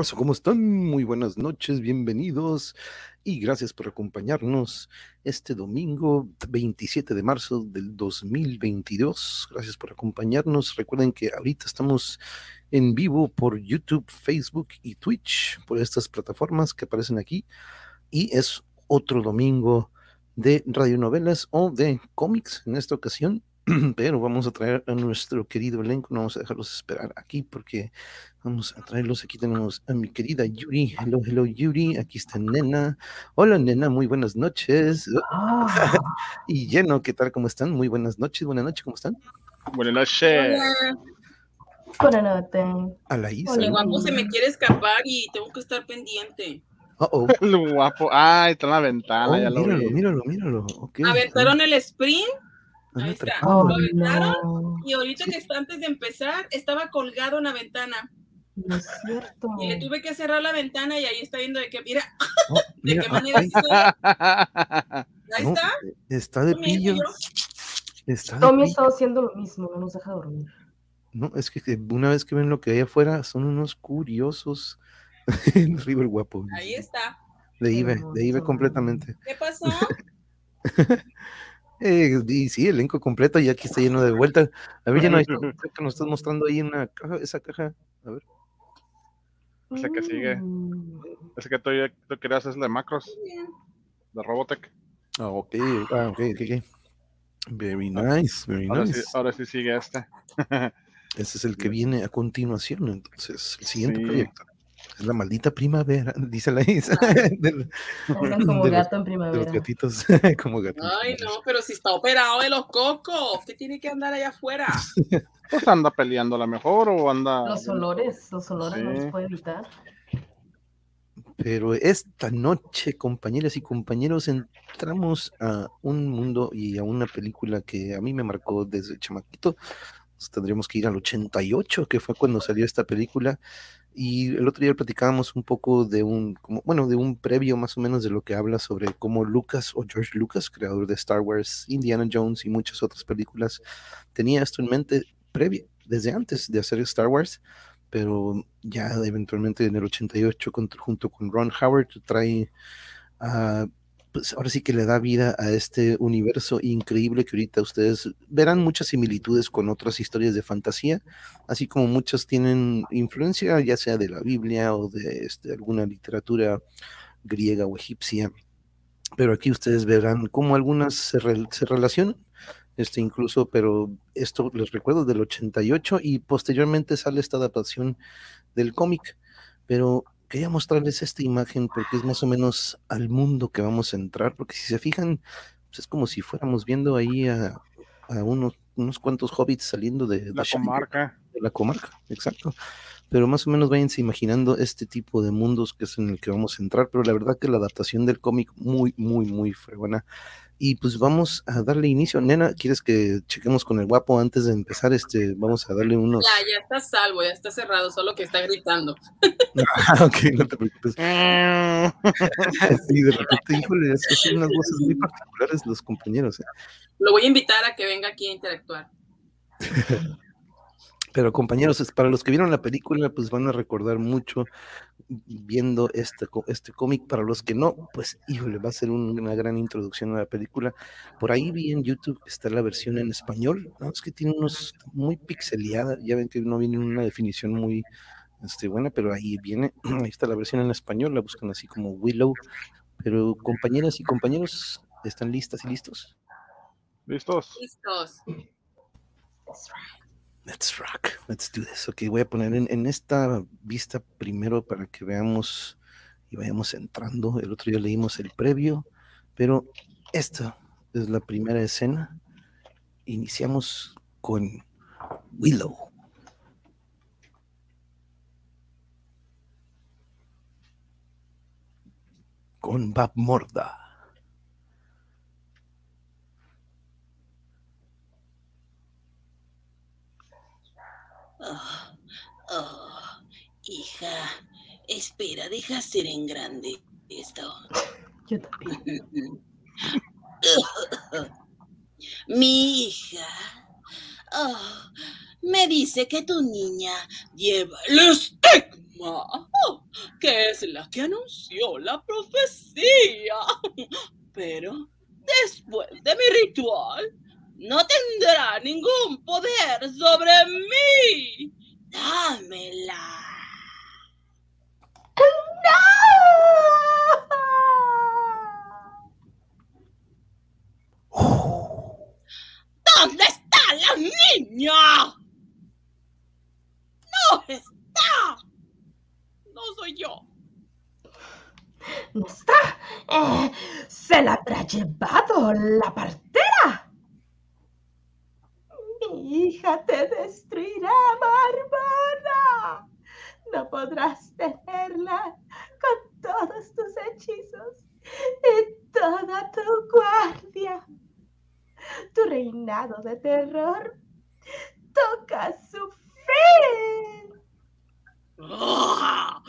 ¿Cómo están? Muy buenas noches, bienvenidos y gracias por acompañarnos este domingo 27 de marzo del 2022. Gracias por acompañarnos. Recuerden que ahorita estamos en vivo por YouTube, Facebook y Twitch, por estas plataformas que aparecen aquí. Y es otro domingo de radionovelas o de cómics en esta ocasión. Pero vamos a traer a nuestro querido elenco, no vamos a dejarlos esperar aquí porque vamos a traerlos. Aquí tenemos a mi querida Yuri. Hello, hello, Yuri. Aquí está Nena. Hola, Nena, muy buenas noches. Ah, y Lleno, ¿qué tal? ¿Cómo están? Muy buenas noches, buenas noches, ¿cómo están? Buenas noches. buenas noches. A la Isa. El guapo se me quiere escapar y tengo que estar pendiente. Uh oh. Lo guapo. Ah, está en la ventana, Oh, ya lo míralo, vi. míralo, míralo. Ok. Aventaron el sprint Ah, ahí está. Oh, ¿Lo aventaron? no. y ahorita que está antes de empezar estaba colgado en la ventana No es cierto. y le tuve que cerrar la ventana y ahí está viendo de qué, mira, Oh, de mira, qué manera ahí está. Ahí no, está. está de pillo. Está de Tommy pillo. estaba haciendo lo mismo, no nos deja dormir. No, es que una vez que ven lo que hay afuera, son unos curiosos. El guapo. Ahí está. De Ibe, de Ibe completamente. ¿Qué pasó? Eh, y sí, elenco completo, y aquí está lleno de vuelta. A ver, ya no hay que nos estás mostrando ahí una caja, esa caja. A ver. Ese que sigue. Mm, Ese que tú, tú querías es de macros, de Robotech. Ah, ok, ah, ok, ok, ok. Very nice, very Ahora nice. sí, ahora sí sigue este. Ese es el que viene a continuación, entonces, el siguiente Sí. proyecto. Es la maldita primavera, dice la Isa. Del- Andan como de los- gato en de los primavera. gatitos, como gatitos. Ay, no, pero si está operado de los cocos, usted tiene que andar allá afuera. Pues anda peleando a lo mejor o anda. Los olores, los olores no Sí. los puede evitar. Pero esta noche, compañeras y compañeros, entramos a un mundo y a una película que a mí me marcó desde chamaquito. Tendríamos que ir al 88, que fue cuando salió esta película. Y el otro día platicábamos un poco de un, como, bueno, de un previo más o menos de lo que habla sobre cómo Lucas o George Lucas, creador de Star Wars, Indiana Jones y muchas otras películas, tenía esto en mente previo, desde antes de hacer Star Wars pero ya eventualmente en el 88 con- junto con Ron Howard trae, ah, pues ahora sí que le da vida a este universo increíble que ahorita ustedes verán muchas similitudes con otras historias de fantasía, así como muchas tienen influencia ya sea de la Biblia o de este, alguna literatura griega o egipcia, pero aquí ustedes verán cómo algunas se, se relacionan este incluso, pero esto les recuerdo del 88 y posteriormente sale esta adaptación del cómic, pero quería mostrarles esta imagen porque es más o menos al mundo que vamos a entrar, porque si se fijan, pues es como si fuéramos viendo ahí a, a unos, unos cuantos hobbits saliendo de, de La Shire, comarca. de la comarca, exacto. Pero más o menos váyanse imaginando este tipo de mundos que es en el que vamos a entrar, pero la verdad que la adaptación del cómic muy, muy, muy fregona. Y pues vamos a darle inicio. Nena, ¿quieres que chequemos con el guapo antes de empezar? Este, vamos a darle unos. Ya, ya está salvo, ya está cerrado, solo que está gritando. Ah, ok, no te preocupes. Sí, de repente, híjole, es que son unas voces muy particulares los compañeros. ¿eh? Lo voy a invitar a que venga aquí a interactuar. Pero compañeros, es- para los que vieron la película, pues van a recordar mucho viendo este, co- este cómic. Para los que no, pues híjole, va a ser un- una gran introducción a la película. Por ahí vi en YouTube está la versión en español, ¿no? Es que tiene unos muy pixeleada, ya ven que no viene una definición muy este, buena, pero ahí viene, ahí está la versión en español, la buscan así como Willow. Pero compañeras y compañeros, ¿están listas y listos? ¿Listos? Listos. Let's rock, let's do this. Ok, voy a poner en, en esta vista primero para que veamos y vayamos entrando. El otro día leímos el previo, pero esta es la primera escena. Iniciamos con Willow. Con Bab Morda. Oh, oh, hija, espera, deja ser en grande esto. Yo también. Mi hija. Oh, me dice que tu niña lleva el stick. misma, que es la que anunció la profecía. Pero después de mi ritual, no tendrá ningún poder sobre mí. Dámela. ¿Dónde está la niña? No está. No soy yo. No está. Eh, se la habrá llevado la partera. Mi hija te destruirá, Bárbara. No podrás tenerla con todos tus hechizos y toda tu guardia. Tu reinado de terror toca su fin. ¡Ah!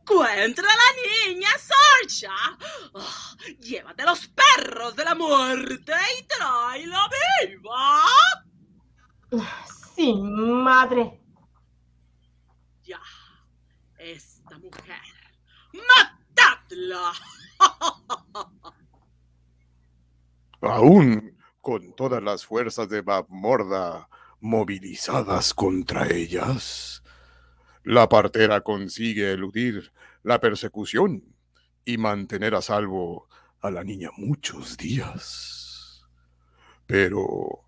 ¡Encuentra a la niña, Sarsha! ¡Ah! ¡Llévate los perros de la muerte y tráela viva! Sí, madre. Ya, esta mujer. ¡Matadla! Aún con todas las fuerzas de Babmorda movilizadas contra ellas, la partera consigue eludir la persecución y mantener a salvo a la niña muchos días. Pero...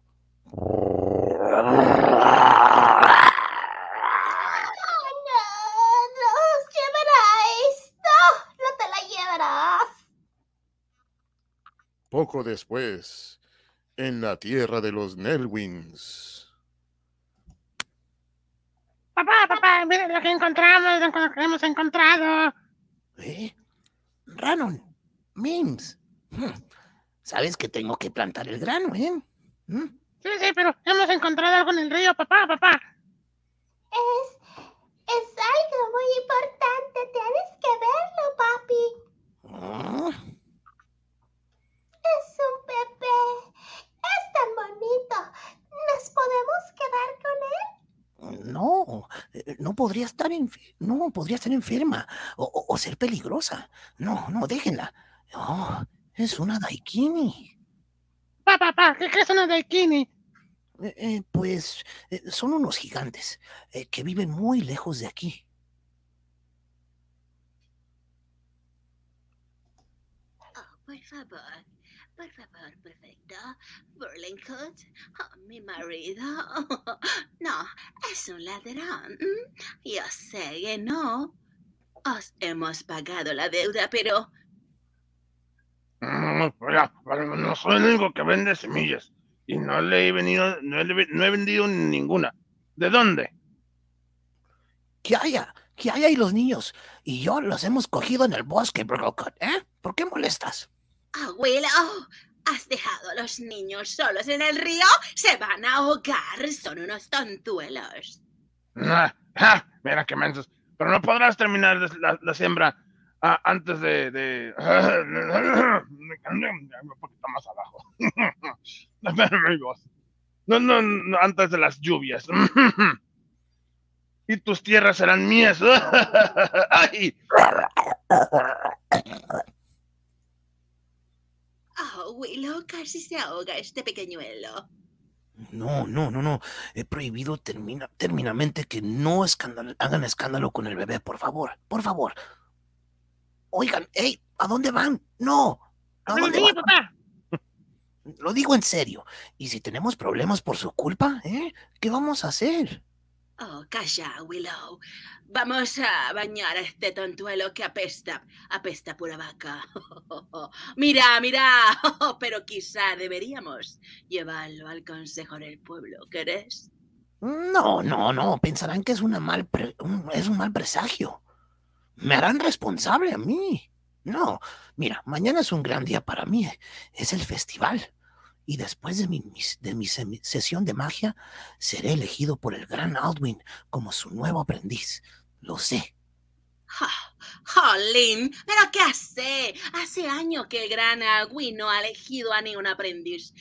Poco después, en la tierra de los Nelwins, Papá, papá, mira lo que encontramos, lo que hemos encontrado. ¿Eh? Ranon, Mims. Hmm. Sabes que tengo que plantar el grano, ¿eh? ¿Mm? Sí, sí, pero hemos encontrado algo en el río, papá, papá. Es, es algo muy importante. Tienes que verlo, papi. Ah, Es un bebé. Es tan bonito. ¿Nos podemos quedar con él? No, eh, no podría estar enfer- no podría estar enferma o, o- o ser peligrosa. No, no, déjenla. Oh, es una daikini. Papá, papá, ¿qué, qué es una daikini? Eh, eh, pues eh, son unos gigantes eh, que viven muy lejos de aquí. Oh, por favor, por favor, perfecto. Burlington, oh, mi marido. No, es un ladrón. Yo sé que no. Os hemos pagado la deuda, pero Mm, mira, pero no soy el único que vende semillas. Y no le he venido, no he, no he vendido ninguna. ¿De dónde? Que haya, que haya y los niños. Y yo los hemos cogido en el bosque, Burlington, ¿eh? ¿Por qué molestas? abuelo, ¿has dejado a los niños solos en el río? Se van a ahogar. Son unos tontuelos. Ah, ah, mira qué mensos. Pero no podrás terminar la siembra ah, antes de, de... Un poquito más abajo. No, no, no, antes de las lluvias. Y tus tierras serán mías. Ay, Oh, Willow, casi se ahoga este pequeñuelo. No, no, no, no. He prohibido termina, terminamente que no escándalo- hagan escándalo con el bebé, por favor, por favor. Oigan, hey, ¿a dónde van? No. ¿A dónde sí, van? papá. Lo digo en serio. Y si tenemos problemas por su culpa, ¿eh? ¿Qué vamos a hacer? Oh, calla, Willow. Vamos a bañar a este tontuelo que apesta, apesta pura vaca. mira, mira, pero quizá deberíamos llevarlo al consejo del pueblo, ¿querés? No, no, no. Pensarán que es una mal pre- un- es un mal presagio. Me harán responsable a mí. No, mira, mañana es un gran día para mí. Es el festival. Y después de mi, de mi semi- sesión de magia, seré elegido por el gran Aldwin como su nuevo aprendiz. Lo sé. Jolín, ¿pero qué hace? Hace años que el gran Agui no ha elegido a ningún aprendiz.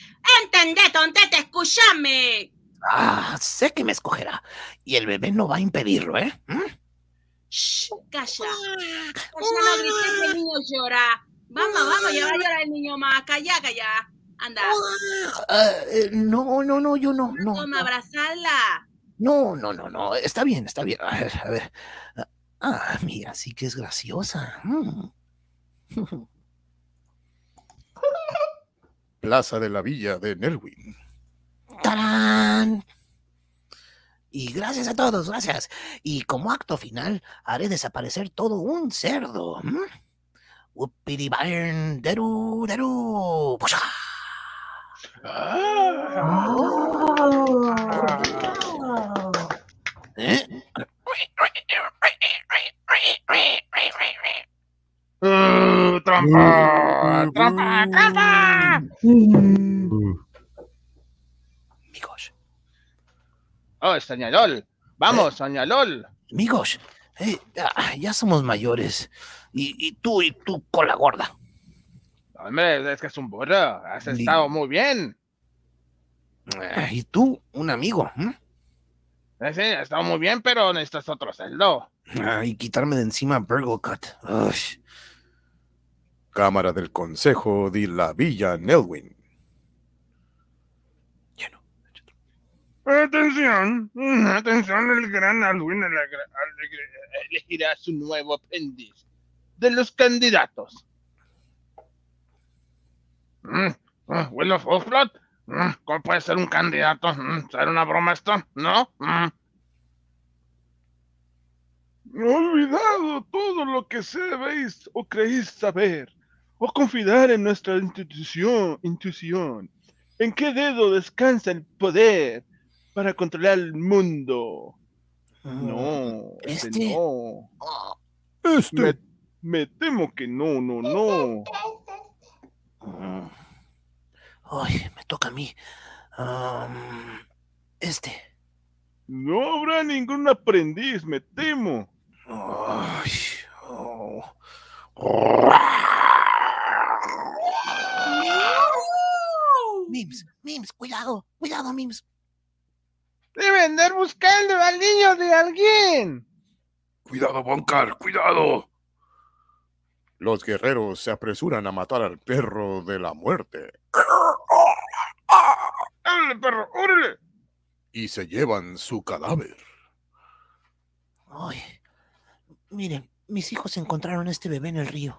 ¡Entendé, tontete, escúchame! Ah, sé que me escogerá. Y el bebé no va a impedirlo, ¿eh? ¿Mm? Shh, calla. Calla, no grites que el niño llora. Vamos, vamos, ya va a llorar el niño más. Calla, calla. Anda, Ah, eh, no, no, no, yo no, no. toma, abrazarla. No, no, no, no. Está bien, está bien. A ver, a ver. Ah, mira, sí que es graciosa. Mm. Plaza de la Villa de Nelwyn. ¡Tarán! Y gracias a todos, gracias. Y como acto final, haré desaparecer todo un cerdo. ¿m? Upiribarn, deru, deru. ¡Pusha! ¿Eh? Uh, trampa, trampa, trampa. Amigos, Oh. Vamos, Sañalol. amigos, eh, ah, ya somos mayores. Y, y tú y tú con la gorda. Hombre, es que es un burro. Has estado muy bien. Ah, Y tú, un amigo. ¿m? Eh, Sí, has estado muy bien, pero necesitas otro celdo. Y quitarme de encima Burgle Cut. Cámara del Consejo de la Villa Nelwyn. Atención, mm, atención, el gran Alwin elegirá su nuevo aprendiz de los candidatos. Ah, Will of Oathblood, mm, ¿cómo puede ser un candidato? Mm, ¿Será una broma esto? ¿No? Mm. Olvidado todo lo que sabéis o creéis saber, o confiar en nuestra institución, intuición. ¿En qué dedo descansa el poder para controlar el mundo? No, ese Este- no. Este. Me, me temo que no, no, no. Mm. Ay, me toca a mí. Este. No habrá ningún aprendiz, me temo. Ay, oh. Mims, Mims, cuidado, cuidado, Mims. Debe andar buscando al niño de alguien. Cuidado, Boncar, cuidado. Los guerreros se apresuran a matar al perro de la muerte ¡Órale, perro! ¡Órale! y se llevan su cadáver. Ay, miren, mis hijos encontraron este bebé en el río.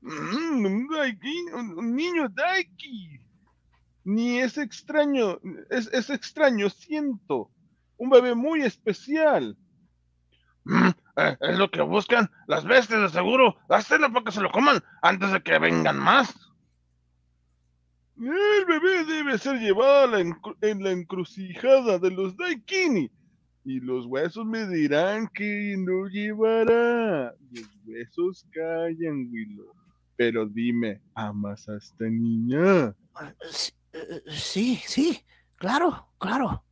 Mm, un daiki, un, un niño Daiki. Ni es extraño, es, es extraño, siento. Un bebé muy especial. Mm, eh, es lo que buscan las bestias, de seguro. Hacerlo para que se lo coman antes de que vengan más. El bebé debe ser llevado a la encru- en la encrucijada de los Daikini. Y los huesos me dirán que no llevará. Los huesos callan, Willow. Pero dime, ¿amas a esta niña? Ah, eh, sí, sí, claro, claro.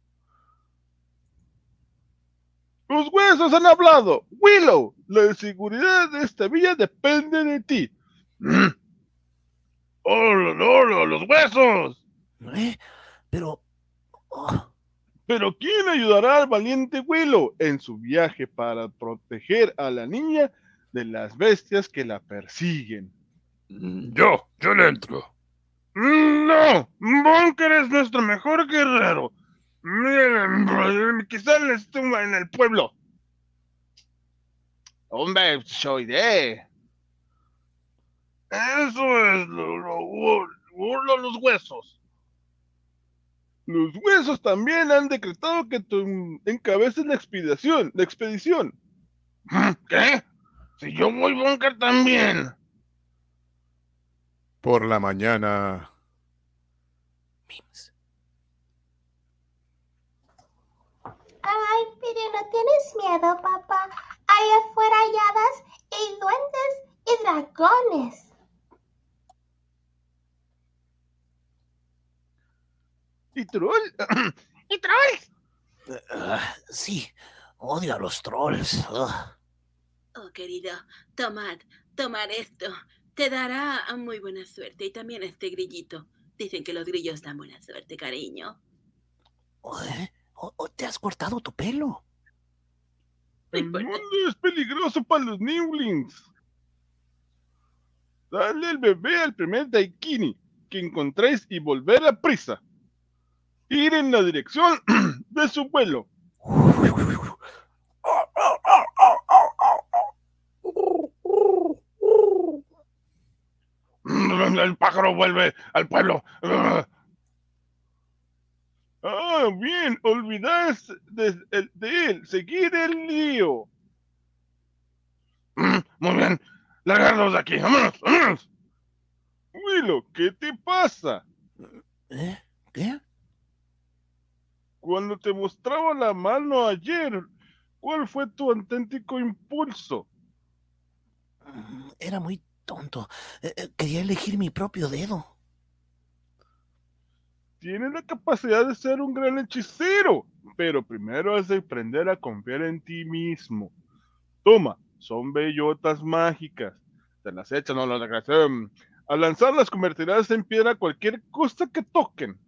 Los huesos han hablado. Willow, la seguridad de esta villa depende de ti. ¡Hola, hola, los huesos! ¿Eh? Pero, oh, Pero ¿quién ayudará al valiente Willow en su viaje para proteger a la niña de las bestias que la persiguen? Yo, yo le entro. Mm, No, Bunker es nuestro mejor guerrero. Miren, Quizá le estumba en el pueblo. Hombre, soy de. Eso es lo, lo, lo- los huesos. Los huesos también han decretado que tú encabeces la expedición. La expedición. ¿Qué? Si yo voy Bunker también. Por la mañana, Mims. Ay, pero no tienes miedo, papá. Allá afuera hay hadas y duendes y dragones. ¿Y troll? ¡Y trolls! Ah, sí, odio a los trolls. Ugh. Oh, querido, tomad, tomad esto. Te dará muy buena suerte y también este grillito. Dicen que los grillos dan buena suerte, cariño. ¿Eh? ¿O- o ¿Te has cortado tu pelo? El mundo es peligroso para los Newlings. Dale el bebé al primer Daikini que encontréis y volver a prisa. Ir en la dirección de su vuelo. El pájaro vuelve al pueblo. Ah, bien, olvidáis de, de él, seguir el lío. Mm, Muy bien, largarnos de aquí, vámonos, vámonos. Willow, ¿qué te pasa? ¿Eh? ¿Qué? Cuando te mostraba la mano ayer, ¿cuál fue tu auténtico impulso? Mm, Era muy tonto. Eh, eh, Quería elegir mi propio dedo. Tienes la capacidad de ser un gran hechicero, pero primero has de aprender a confiar en ti mismo. Toma, son bellotas mágicas. Te las echan o las. Al lanzarlas convertirás en piedra cualquier cosa que toquen.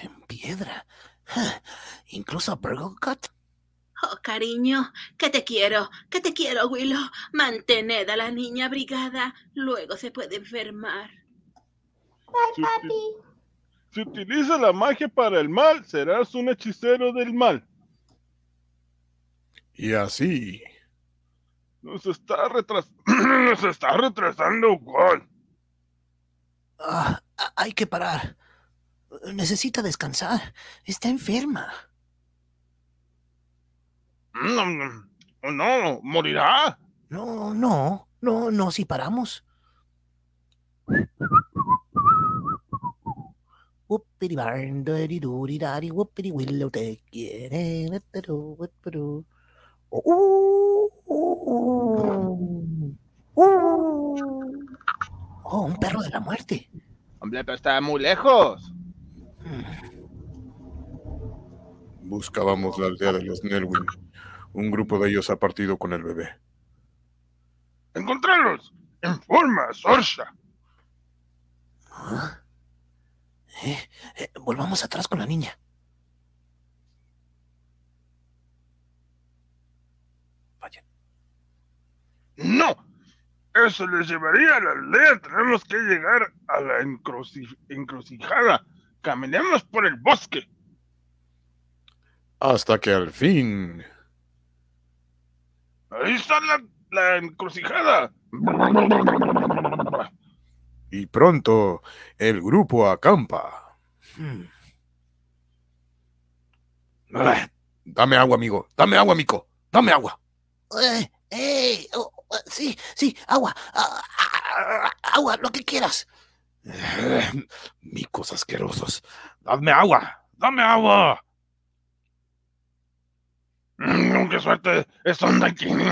En piedra. Incluso a Burgle Cut. Oh, cariño, que te quiero, que te quiero, Willow. Mantened a la niña abrigada, luego se puede enfermar. Si, uti- si utilizas la magia para el mal, serás un hechicero del mal. Y así, Nos está retras nos está retrasando, ¿cuál? Ah, ah, hay que parar. Necesita descansar. Está enferma. No, no, morirá. No, no, no, no, si paramos. Te quiere. Oh, un perro de la muerte. Hombre, pero está muy lejos. buscábamos la aldea de los Nelwyn. Un grupo de ellos ha partido con el bebé. Encontrarlos. En forma, Sorsha. ¿Ah? Eh, eh, volvamos atrás con la niña. No. Eso les llevaría a la aldea. Tenemos que llegar a la encruci- encrucijada. Caminemos por el bosque. Hasta que al fin, Ahí está la, la encrucijada. y pronto, el grupo acampa. Hmm. Ah, dame agua, amigo. Dame agua, amigo. Dame agua. Eh, eh, oh, oh, sí, sí, agua, ah, ah, ah, agua, lo que quieras. Eh, Micos asquerosos. Dame agua. Dame agua. Mm, ¡Qué suerte! ¡Es un Daikini!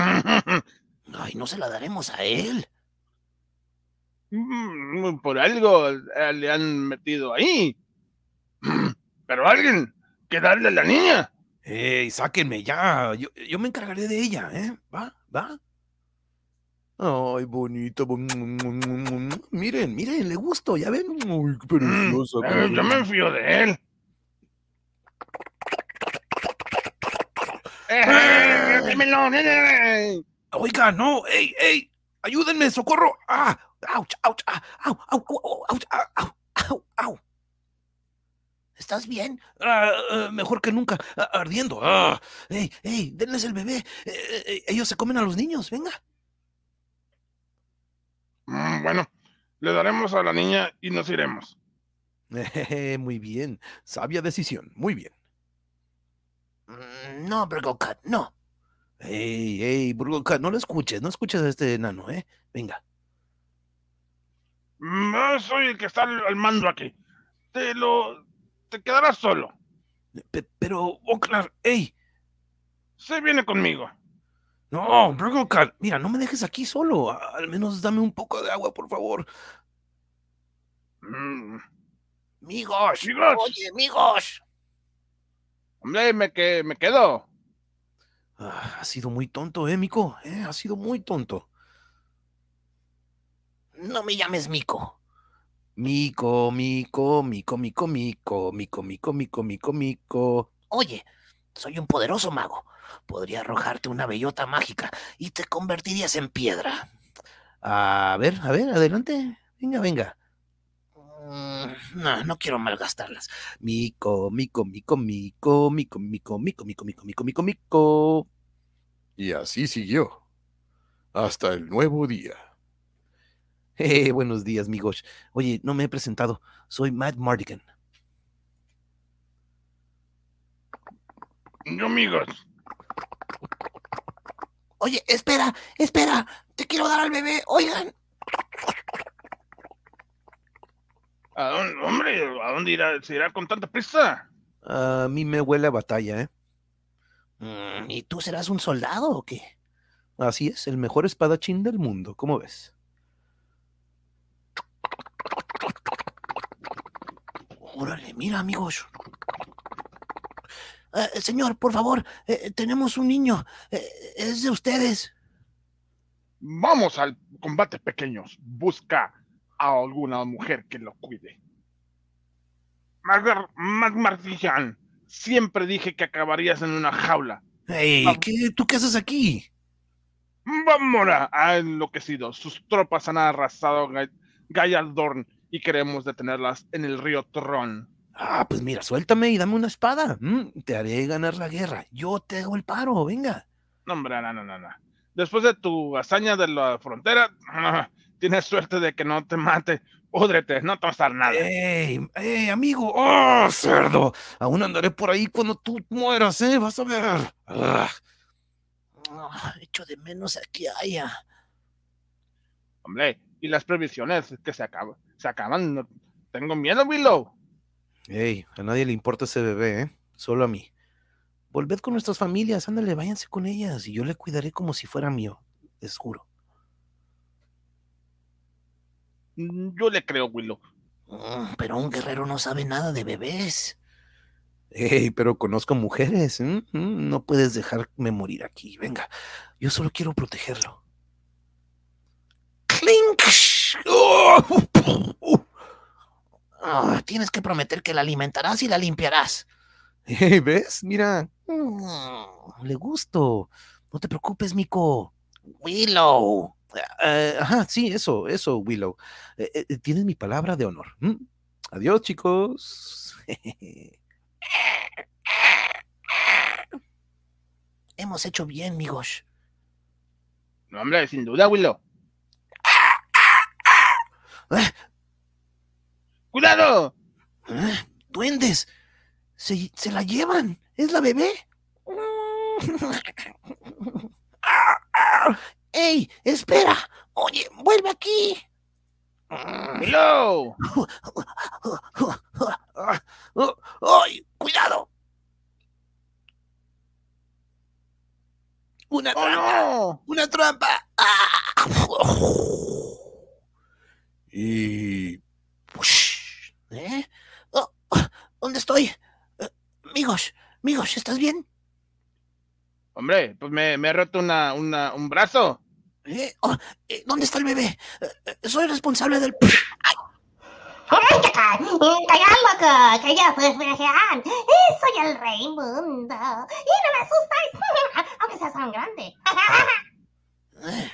Ay, no se la daremos a él. Mm, Por algo eh, le han metido ahí. Mm, Pero alguien que darle a la niña. ¡Ey, sáquenme ya! Yo, yo me encargaré de ella, ¿eh? ¿Va? ¿Va? Ay, bonito. Miren, miren, le gusto, ¿ya ven? Ay, qué preciosa. Eh, Yo me fío de él. Oiga, no, ey, ey, ayúdenme, socorro. ¡Ah! ¡Auch, auch, ah, au, au, au, au, ah, au, au, ¿Estás bien? Ah, eh, mejor que nunca, ah, ardiendo. ¡Ey, ey, denles el bebé! Eh, eh, ellos se comen a los niños, venga. Mm, bueno, le daremos a la niña y nos iremos. Muy bien, sabia decisión, muy bien. Mm, No, Burgle Cut, no. Ey, ey, Burgocat, no lo escuches, no escuches a este enano, ¿eh? Venga. Mm, Yo soy el que está al mando aquí. Te lo... Te quedarás solo. Pe- pero, Oclar, ey, Se viene conmigo. no, Burgocat, mira, no me dejes aquí solo. Al menos dame un poco de agua, por favor. Mm, Migos, Migos. oye, migos. Hombre, me, que, me quedo. Ah, ha sido muy tonto, ¿eh, Mico? ¿Eh? Ha sido muy tonto. No me llames Mico. Mico, mico, mico, mico, mico, mico, mico, mico, mico, mico. Oye, soy un poderoso mago. Podría arrojarte una bellota mágica y te convertirías en piedra. A ver, a ver, adelante. Venga, venga. Mm, No, no quiero malgastarlas. Mico, mico, mico, mico, mico, mico, mico, mico, mico, mico, mico, mico. Y así siguió. Hasta el nuevo día. Eh, buenos días, amigos. Oye, no me he presentado. Soy Matt Mardigan. Yo, amigos. Oye, espera, espera. Te quiero dar al bebé. Oigan. ¿A dónde, hombre, ¿a dónde irá, se irá con tanta prisa? A mí me huele a batalla, ¿eh? Mm, ¿Y tú serás un soldado o qué? Así es, el mejor espadachín del mundo, ¿cómo ves? Órale, mira, amigos. Eh, señor, por favor, eh, tenemos un niño. Eh, es de ustedes. Vamos al combate, pequeños. Busca a alguna mujer que lo cuide. Mag- Magmartian, siempre dije que acabarías en una jaula. Ey, Ah. ¿qué, ¿tú qué haces aquí? Vamora ha enloquecido. Sus tropas han arrasado Ga- Gallardorn y queremos detenerlas en el río Tron. Ah, pues mira, suéltame y dame una espada. Mm, te haré ganar la guerra. Yo te hago el paro, venga. No, hombre, no, no, no, no. Después de tu hazaña de la frontera, tienes suerte de que no te mate. Púdrete, no te va a pasar nada. ¡Ey, ey, amigo! ¡Oh, cerdo! Aún andaré por ahí cuando tú mueras, ¿eh? Vas a ver. Ah. Echo de menos a que haya. Hombre, y las previsiones que se acaban. Se acaban. no- Tengo miedo, Willow. Ey, a nadie le importa ese bebé, ¿eh? Solo a mí. Volved con nuestras familias, ándale, váyanse con ellas y yo le cuidaré como si fuera mío, les juro. Mm, Yo le creo, Willow. Mm, pero un guerrero no sabe nada de bebés. Ey, pero conozco mujeres, ¿eh? Mm, No puedes dejarme morir aquí, venga. Yo solo quiero protegerlo. ¡Clink! ¡Oh! Ah, tienes que prometer que la alimentarás y la limpiarás. Ey, ¿ves? Mira, Mm, le gusto. No te preocupes, Mico. Willow. Eh, ajá, sí, eso, eso, Willow. Eh, eh, tienes mi palabra de honor. ¿m? Adiós, chicos. Hemos hecho bien, amigos. No, hombre, sin duda, Willow. Eh, ¡Cuidado! ¡Duendes! Se, se la llevan. ¿Es la bebé? ¡Ey! ¡Espera! Oye, vuelve aquí. Willow. ¡Ay! ¡Cuidado! ¡Una ¡Oh, trampa! no! ¡Una trampa! ¡Ah! Y Ush, ¿Eh? Oh, ¿Dónde estoy? Eh, Migos, Migos, ¿estás bien? Hombre, pues me, me he roto una, una, un brazo. ¿Eh? Oh, eh, ¿Dónde está el bebé? Eh, eh, soy responsable del... ¡Calla, loco! ¡Que yo soy el rey mundo! ¡Y no me asustáis! Aunque seas tan grande. Eh,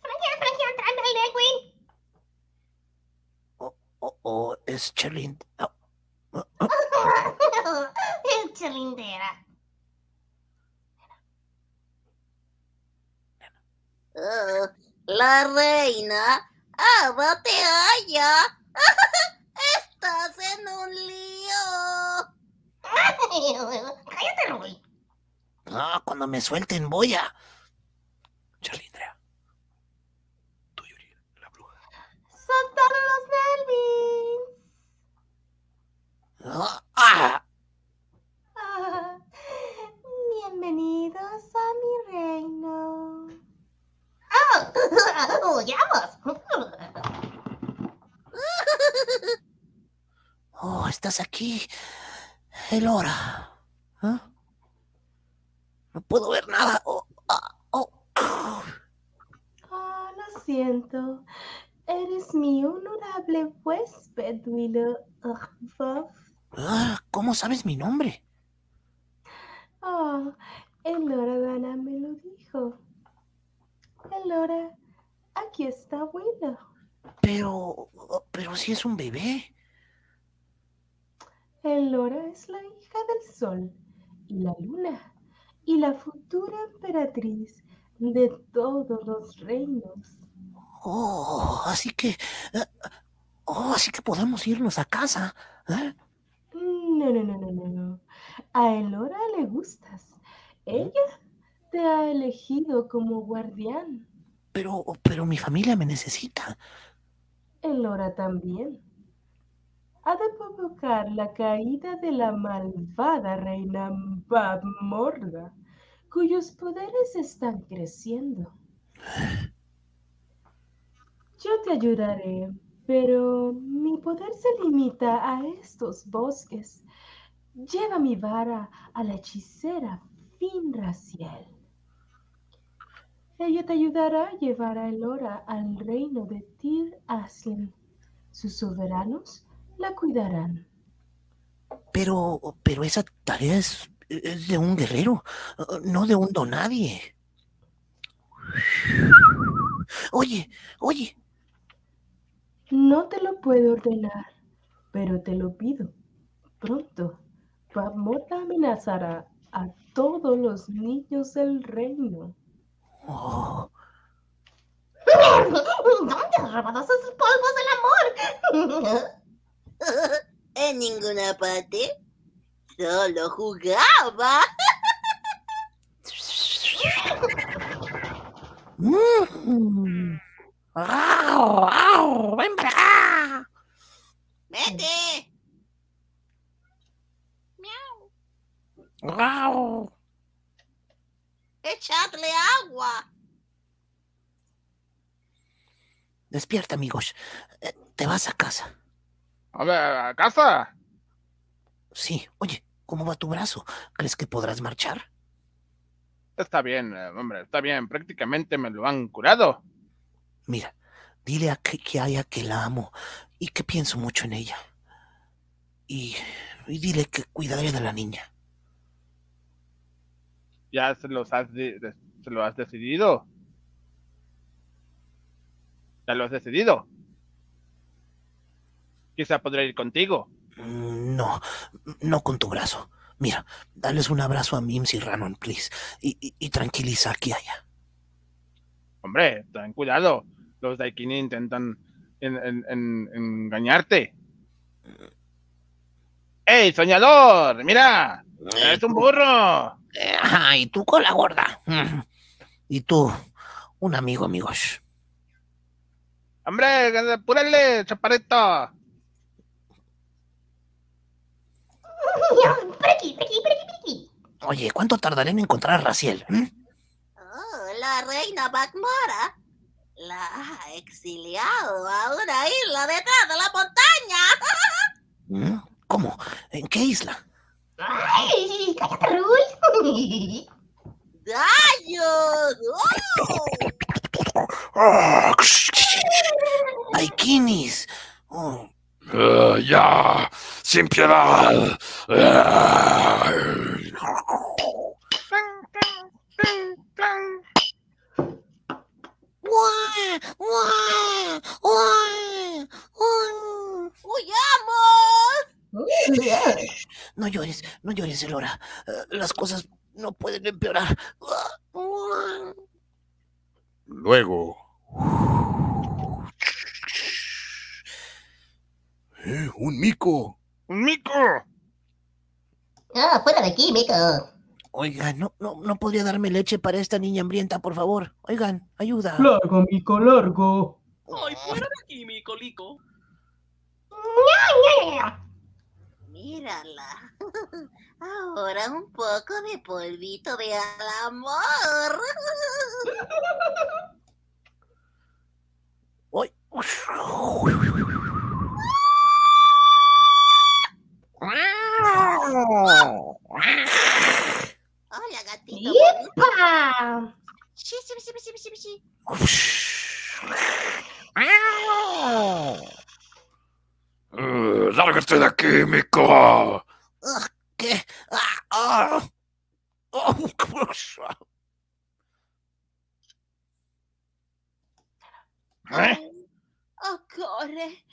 Frejean, Frejean, tráeme el Legwin. oh, oh, oh, es Cherlin. Oh, El chilindera. Oh, la reina, ¡Ava te halla! ¡Estás en un lío! Cállate, Rui. ah, cuando me suelten voy a... Charlindrea. Tú, Yuri, la bruja. Son todos los Nelvins. Ah, ah, Ah, bienvenidos a mi reino. ¡Oh! ¡Huyamos! oh, estás aquí. Elora. ¿Ah? No puedo ver nada. Oh, ah, oh. Oh, lo siento. Eres mi honorable huésped, Willow. Ah, ¿Cómo sabes mi nombre? Oh, Elora Dana me lo dijo. Elora, aquí está Willow. Pero, pero si es un bebé. Elora es la hija del sol y la luna y la futura emperatriz de todos los reinos. Oh, así que, eh, oh, así que podemos irnos a casa. ¿eh? No, no, no, no, no, no. A Elora le gustas. Ella te ha elegido como guardián. Pero, pero mi familia me necesita. Elora también. Ha de provocar la caída de la malvada reina Babmorda, cuyos poderes están creciendo. Yo te ayudaré, pero mi poder se limita a estos bosques. Lleva mi vara a la hechicera Finraciel. Ella te ayudará a llevar a Elora al reino de Tir Aslan. Sus soberanos la cuidarán. Pero, pero esa tarea es, es de un guerrero, no de un donadie. Oye, oye. No te lo puedo ordenar, pero te lo pido. Pronto, Babmota amenazará a todos los niños del reino. Oh, ¿Dónde has robado esos polvos del amor? En ninguna parte. Solo jugaba. Mm. ¡Au, au! ¡Ven para acá! ¡Vete! ¡Au! ¡Echadle agua! Despierta, amigos. Eh, Te vas a casa. A ver, a casa. Sí. Oye, ¿cómo va tu brazo? ¿Crees que podrás marchar? Está bien, eh, hombre, está bien. Prácticamente me lo han curado. Mira, dile a que, que haya que la amo y que pienso mucho en ella. Y, y dile que cuidaré de la niña. ¿Ya se, los has de- de- se lo has decidido? ¿Ya lo has decidido? Quizá podré ir contigo. Mm, No, no con tu brazo. Mira, dales un abrazo a Mims y Ranon, please. Y, y- y tranquiliza a Kiaya. Hombre, ten cuidado. Los Daikini intentan en- en- en- engañarte. ¡Ey, soñador! ¡Mira! ¡Es un burro! Ajá, y tú con la gorda. Mm. Y tú, un amigo, amigos. ¡Hombre, apúrale, chaparrito! Por aquí, por aquí, por aquí, por aquí. Oye, ¿cuánto tardaré en encontrar a Raciel? mm? Oh, la reina Bakmora la ha exiliado a una isla detrás de la montaña. ¿Mm? ¿Cómo? ¿En qué isla? ¡Ay! ¡Cállate, Rul! ¡Gallos! ¡Oh! ¡Ah! ¡Aikinis! Oh, Ah, ¡Ya! ¡Sin piedad! Ah. ¡Huyamos! No llores, no llores, Elora. Eh, Las cosas no pueden empeorar. Luego. Eh, ¡Un mico! ¡Un mico! ¡Ah, fuera de aquí, mico! Oigan, no, no, no podría darme leche para esta niña hambrienta, por favor. Oigan, ayuda. Largo, mico, largo. ¡Ay, fuera de aquí, mi colico! Mírala. Ahora un poco de polvito de al amor. Uy. Hola, gatito. ¡Yepa! Sí, sí, sí, sí, sí, sí. Ah! ¡Lárgate de aquí, Mico! Uh, ¿Qué? Ah, oh. ¿Eh? Oh, corre.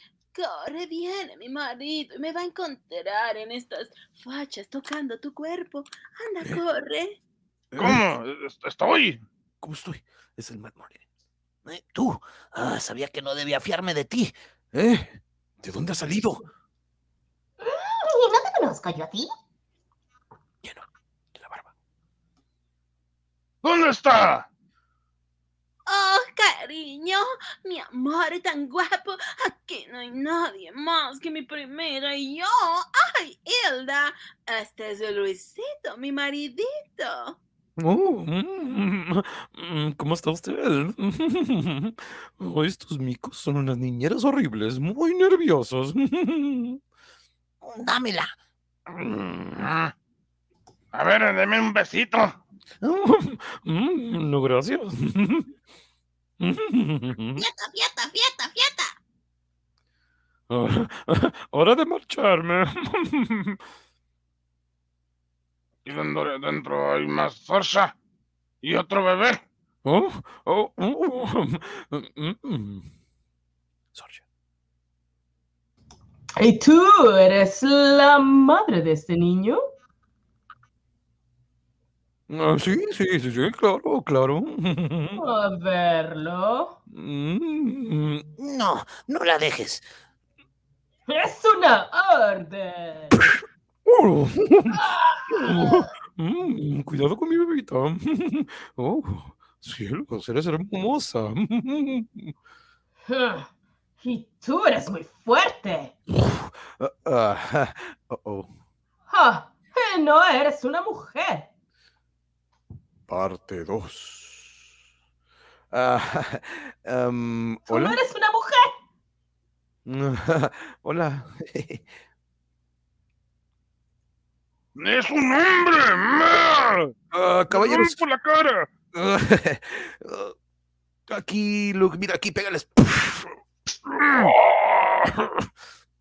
Corre, viene mi marido y me va a encontrar en estas fachas tocando tu cuerpo. Anda, corre. ¿Cómo? Est- Estoy. ¿Cómo estoy? Es el Matt Marley. Eh, Tú, ah, sabía que no debía fiarme de ti. ¿Eh? ¿De dónde has salido? Mm, ¿Y no te conozco yo a ti? Lleno de la barba. ¿Dónde está? Cariño, mi amor tan guapo. Aquí no hay nadie más que mi primera y yo. Ay, Hilda, este es Luisito, mi maridito. Oh, mm, mm, ¿Cómo está usted? Oh, estos micos son unas niñeras horribles, muy nerviosos. Dámela. Mm. A ver, deme un besito. No, gracias. Fiesta, fiesta, fiesta, fiesta. Ah, Hora de marcharme. Y dentro, dentro hay más fuerza. Y otro bebé. Oh, oh, oh, mm, mm. Sorry. ¿Y tú eres la madre de este niño? Ah, sí, sí, sí, sí, claro, claro. A verlo. Mm, No, no la dejes. Es una orden. oh. Mm, Cuidado con mi bebita. Oh, cielos, eres hermosa. Ah, Y tú eres muy fuerte. Ah, ah, oh, oh. Ah, eh, no eres una mujer. Parte 2. Ah, em, Tú no hola. eres una mujer. Hola. ¡Es un hombre! Ah, caballeros. ¡Por la cara! Ah, Aquí, Luke, mira, aquí, pégales.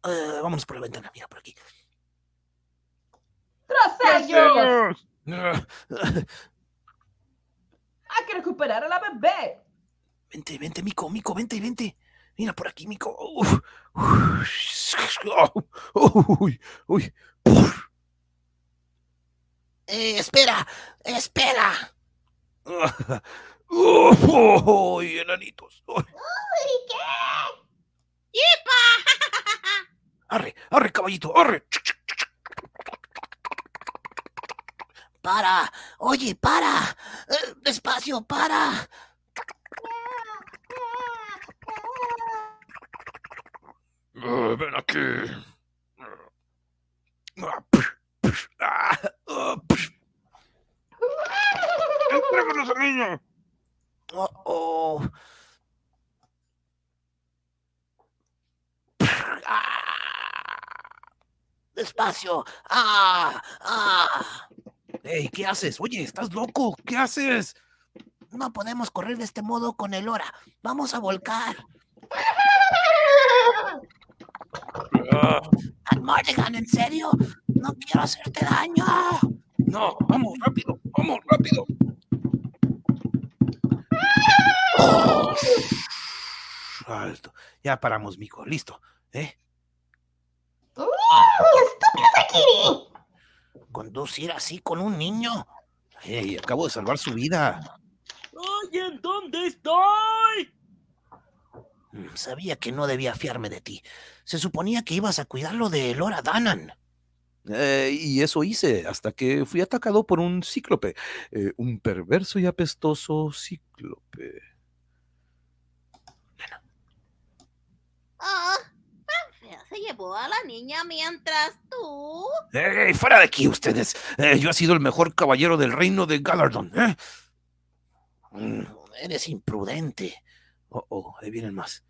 Eh, vámonos por la ventana, mira por aquí. ¡Tras ellos! ¡Gracias! Ah, Hay que recuperar a la bebé. Vente, vente, Mico, Mico, vente, vente. Mira por aquí, Mico. Uf. Uy, uy. Eh, espera, espera. Uy, enanitos. Uy. ¿Y qué? Arre, arre, caballito, arre. Para. Oye, para. Eh, despacio, para. Ah, ven aquí. Despacio. Ah, ah. Ey, ¿qué haces? Oye, ¿estás loco? ¿Qué haces? No podemos correr de este modo con el hora. Vamos a volcar. Ah, Mardigan, ¿en serio? No quiero hacerte daño. no, vamos, rápido, vamos, rápido. Alto. Ya paramos, mico. Listo. ¿Eh? ¡Mm, ¡Estúpido Sakiri! Conducir así con un niño. Ey, acabo de salvar su vida. Oye, ¿en dónde estoy? Mm, Sabía que no debía fiarme de ti. Se suponía que ibas a cuidarlo de Lora Danan. Eh, y eso hice hasta que fui atacado por un cíclope. eh, un perverso y apestoso cíclope. Oh, tan feo se llevó a la niña mientras tú. ¡Ey, fuera de aquí ustedes! Eh, yo he sido el mejor caballero del reino de Galardon. ¿eh? Mm, Eres imprudente, Oh, oh, ahí vienen más.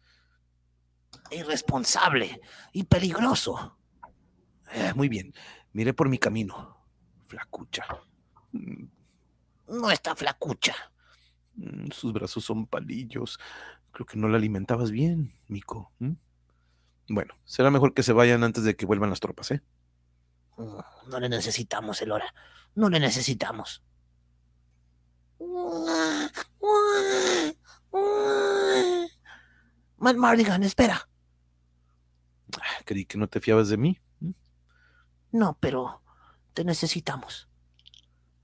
irresponsable y peligroso. Eh, muy bien, miré por mi camino. Flacucha. Mm, No está flacucha. mm, sus brazos son palillos. Creo que no la alimentabas bien, Mico. ¿m? Bueno, será mejor que se vayan antes de que vuelvan las tropas, ¿eh? Mm, No le necesitamos, Elora. No le necesitamos. Matt Mardigan, espera. Ah, Creí que no te fiabas de mí. No, pero te necesitamos.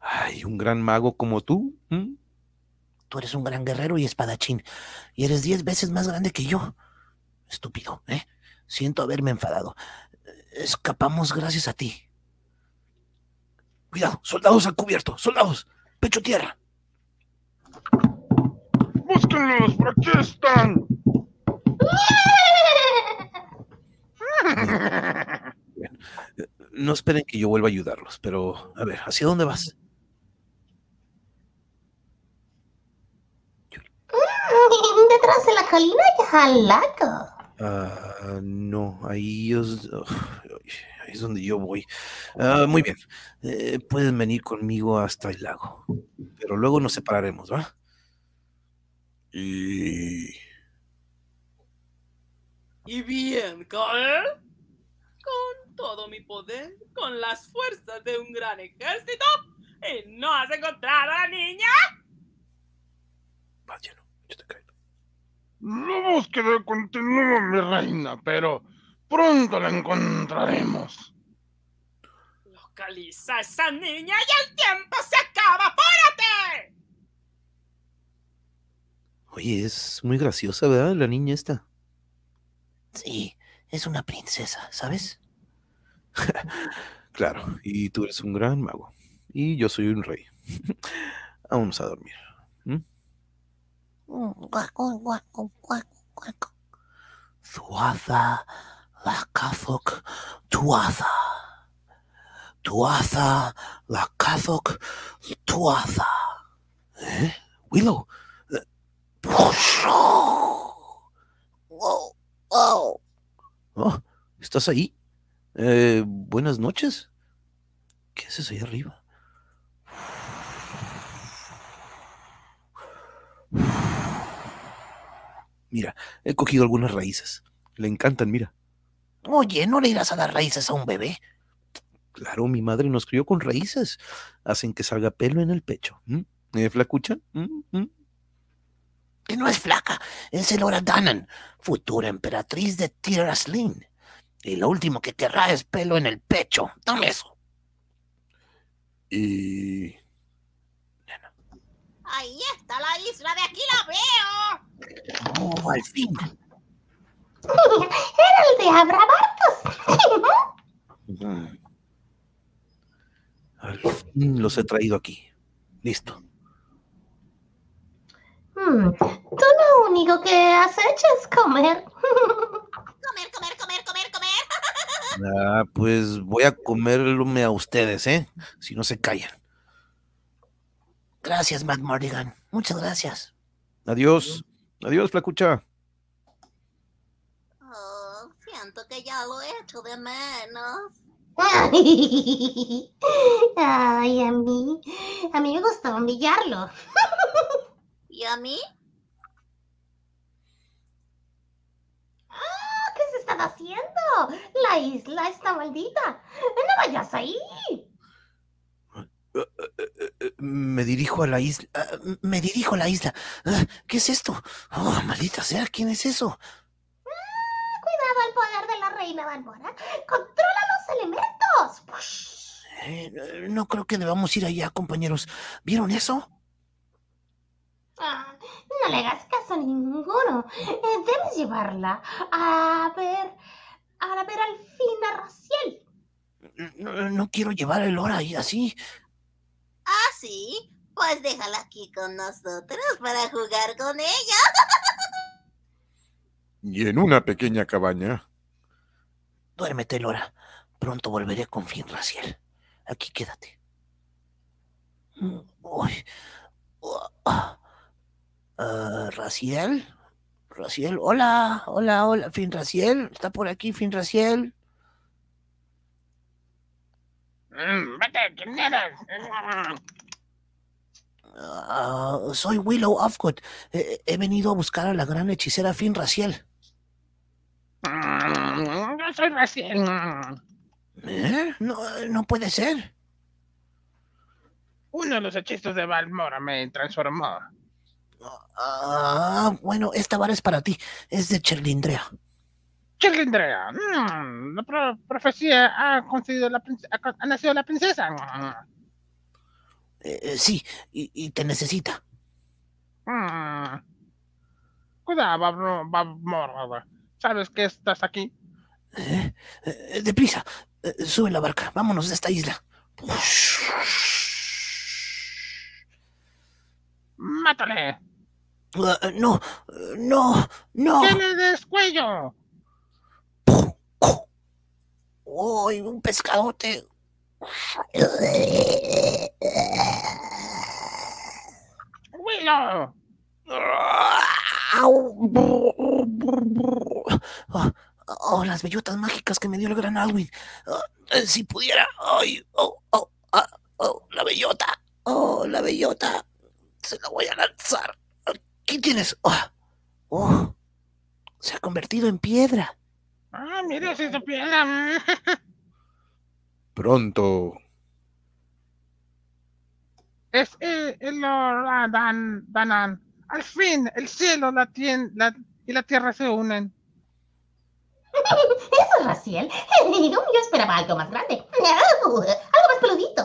Ay, un gran mago como tú. ¿m? Tú eres un gran guerrero y espadachín. Y eres diez veces más grande que yo. Estúpido, ¿eh? Siento haberme enfadado. Escapamos gracias a ti. Cuidado, soldados al cubierto, soldados. Pecho tierra. ¡Búsquenlos! ¡Por aquí están! No esperen que yo vuelva a ayudarlos, pero a ver, ¿hacia dónde vas? Detrás de la colina hay al lago. Ah, no, ahí es, ahí es donde yo voy. Ah, muy bien, eh, pueden venir conmigo hasta el lago, pero luego nos separaremos, ¿va? Y Y bien, ¿eh? Con todo mi poder, con las fuerzas de un gran ejército, ¿y no has encontrado a la niña? Vaya, no, yo te caigo. La búsqueda continúa, mi reina, pero pronto la encontraremos. Localiza a esa niña y el tiempo se acaba. ¡Apúrate! Oye, es muy graciosa, ¿verdad? La niña esta. Sí, es una princesa, ¿sabes? Claro, y tú eres un gran mago. Y yo soy un rey. Vamos a dormir. Tuatha, la Tuatha. Tuatha, la Tuatha. ¿Eh? Willow, Wow, wow. oh, ¿estás ahí? Eh, buenas noches. ¿Qué haces ahí arriba? Mira, he cogido algunas raíces. Le encantan, mira. Oye, ¿no le irás a dar raíces a un bebé? Claro, mi madre nos crió con raíces. Hacen que salga pelo en el pecho. ¿Eh, flacucha? ¿Mm? ¿Mm? Que no es flaca, es Elora Danan, futura emperatriz de Tiraslin. Y lo último que querrá es pelo en el pecho. Dame eso. y Ahí está la isla, de aquí la veo. Oh, al fin. Era el de Abrabarcos. Mm. Al fin los he traído aquí. Listo. Hmm, Tú lo único que has hecho es comer. Comer, comer, comer, comer, comer. Ah, pues voy a comerme a ustedes, ¿eh? Si no se callan. Gracias, Matt Mardigan. Muchas gracias. Adiós. Adiós, flacucha. Oh, siento que ya lo he hecho de menos. Ay, a mí, a mí me gustaba humillarlo. ¿Y a mí? Ah, ¿Qué se están haciendo? La isla está maldita. No vayas ahí. Eh, Me dirijo a la isla. Ah, me dirijo a la isla. Ah, ¿Qué es esto? Oh, maldita sea, ¿quién es eso? Cuidado al poder de la reina Bárbara. Controla los elementos. Eh, no creo que debamos ir allá, compañeros. ¿Vieron eso? Ah, no le hagas caso a ninguno. Eh, debes llevarla a ver, a ver al fin a Raciel. No, no quiero llevar el hora ahí así. ¿Ah, sí? Pues déjala aquí con nosotros para jugar con ella. y en una pequeña cabaña Duérmete, Lora. Pronto volveré con Fin Raciel. Aquí quédate. Uy. Uh, ah. Raciel. Raciel, hola, hola, hola, Fin Raciel. ¿Está por aquí, Fin Raciel? Mm, Vete, ¿quién eres? Soy Willow Ofgood. Eh, he venido a buscar a la gran hechicera Fin Raciel. Mm, Yo soy Raciel. ¿Eh? No, no puede ser. Uno de los hechizos de Balmora me transformó. Ah, bueno, esta vara es para ti. Es de Cherlindrea. Chilindrea, mm, la pro- profecía ha, concedido la ha, nacido la princesa. Mm, Eh, eh, sí, y, y te necesita. mm. Cuidado, Bal- Balmora. ¿Sabes que estás aquí? ¿Eh? Eh, deprisa, sube la barca. Vámonos de esta isla. ¡Mátale! Ah, no, no, no. ¡Que le des cuello! ¡Uy, un pescadote! ¡Willow! Ah, Oh, las bellotas mágicas que me dio el gran Alwyn. Ah, si pudiera. Ay, oh, oh, ah, oh, la bellota. Oh, la bellota. Se la voy a lanzar. ¿Qué tienes? Oh, se ha convertido en piedra. ¡Ah, mira si supiera! Pronto. Es el, el Lord Dan, Danan. Al fin, el cielo la tien- la- y la tierra se unen. Eso es Raciel. Yo esperaba algo más grande. Algo más peludito.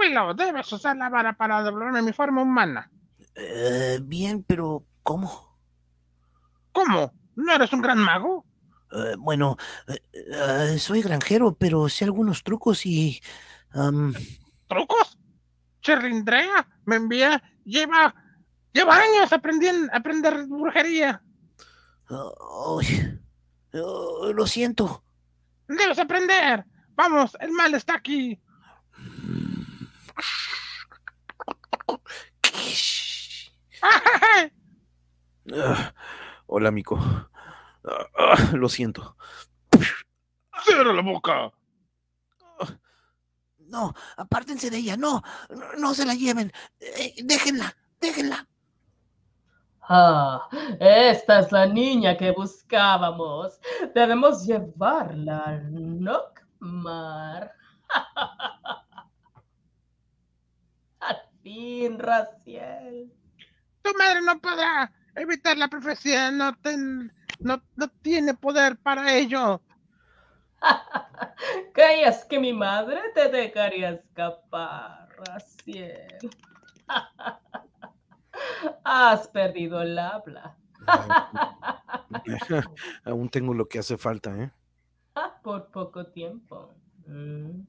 Willow, debes usar la vara para doblarme mi forma humana. Eh, bien, pero ¿cómo? ¿Cómo? ¿No eres un gran mago? Eh, bueno, eh, eh, soy granjero, pero sé algunos trucos y... am, ¿Trucos? Cherlindrea me envía, lleva, lleva años aprendiendo, aprender brujería. ay, oh, lo siento. Debes aprender. Vamos, el mal está aquí. Ah, hola, Mico. Ah, lo siento. ¡Cierra la boca! No, apártense de ella, no, no, no se la lleven. Eh, déjenla, déjenla. Ah, esta es la niña que buscábamos. Debemos llevarla a Nokmar. Al fin, Raciel. Tu madre no podrá evitar la profecía. No, ten- no, no tiene poder para ello. ¿Creías que mi madre te dejaría escapar, Raciel? Has perdido el habla. Aún tengo lo que hace falta, ¿eh? Por poco tiempo. Mm.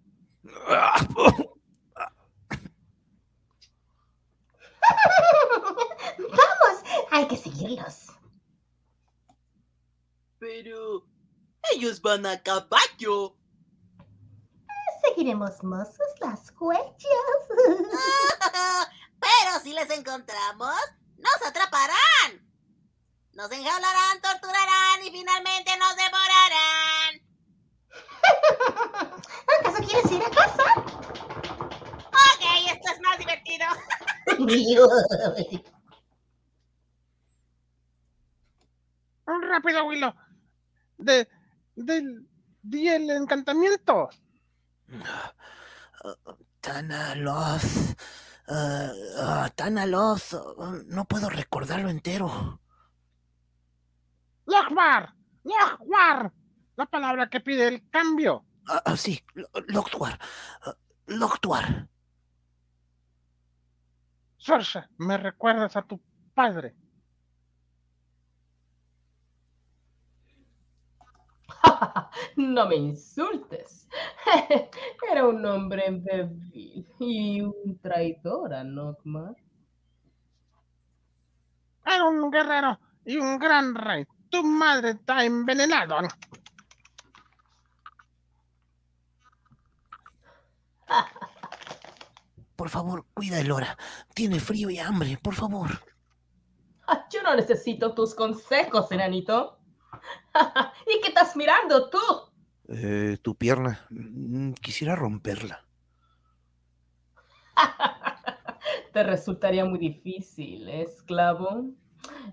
Hay que seguirlos. Pero ellos van a caballo. Seguiremos mozos las huellas. Pero si les encontramos, nos atraparán. Nos enjaularán, torturarán y finalmente nos devorarán. ¿Acaso quieres ir a casa? Ok, esto es más divertido. Rápido, Willow. De, del, di el encantamiento. Tanaloth. ah, ah, Tanaloth. ah, no puedo recordarlo entero. Lochmar. Lochmar. La palabra que pide el cambio. Ah, sí, Lo- Loctuar. ah, Loctuar. Sorsa, me recuerdas a tu padre. No me insultes. Era un hombre débil y un traidor a Nokmar. Era un guerrero y un gran rey. Tu madre está envenenado. Por favor, cuida el Lora. Tiene frío y hambre, por favor. Ah, Yo no necesito tus consejos, enanito. ¿Y qué estás mirando tú? Eh, tu pierna. mm, Quisiera romperla. Te resultaría muy difícil, ¿eh, esclavo.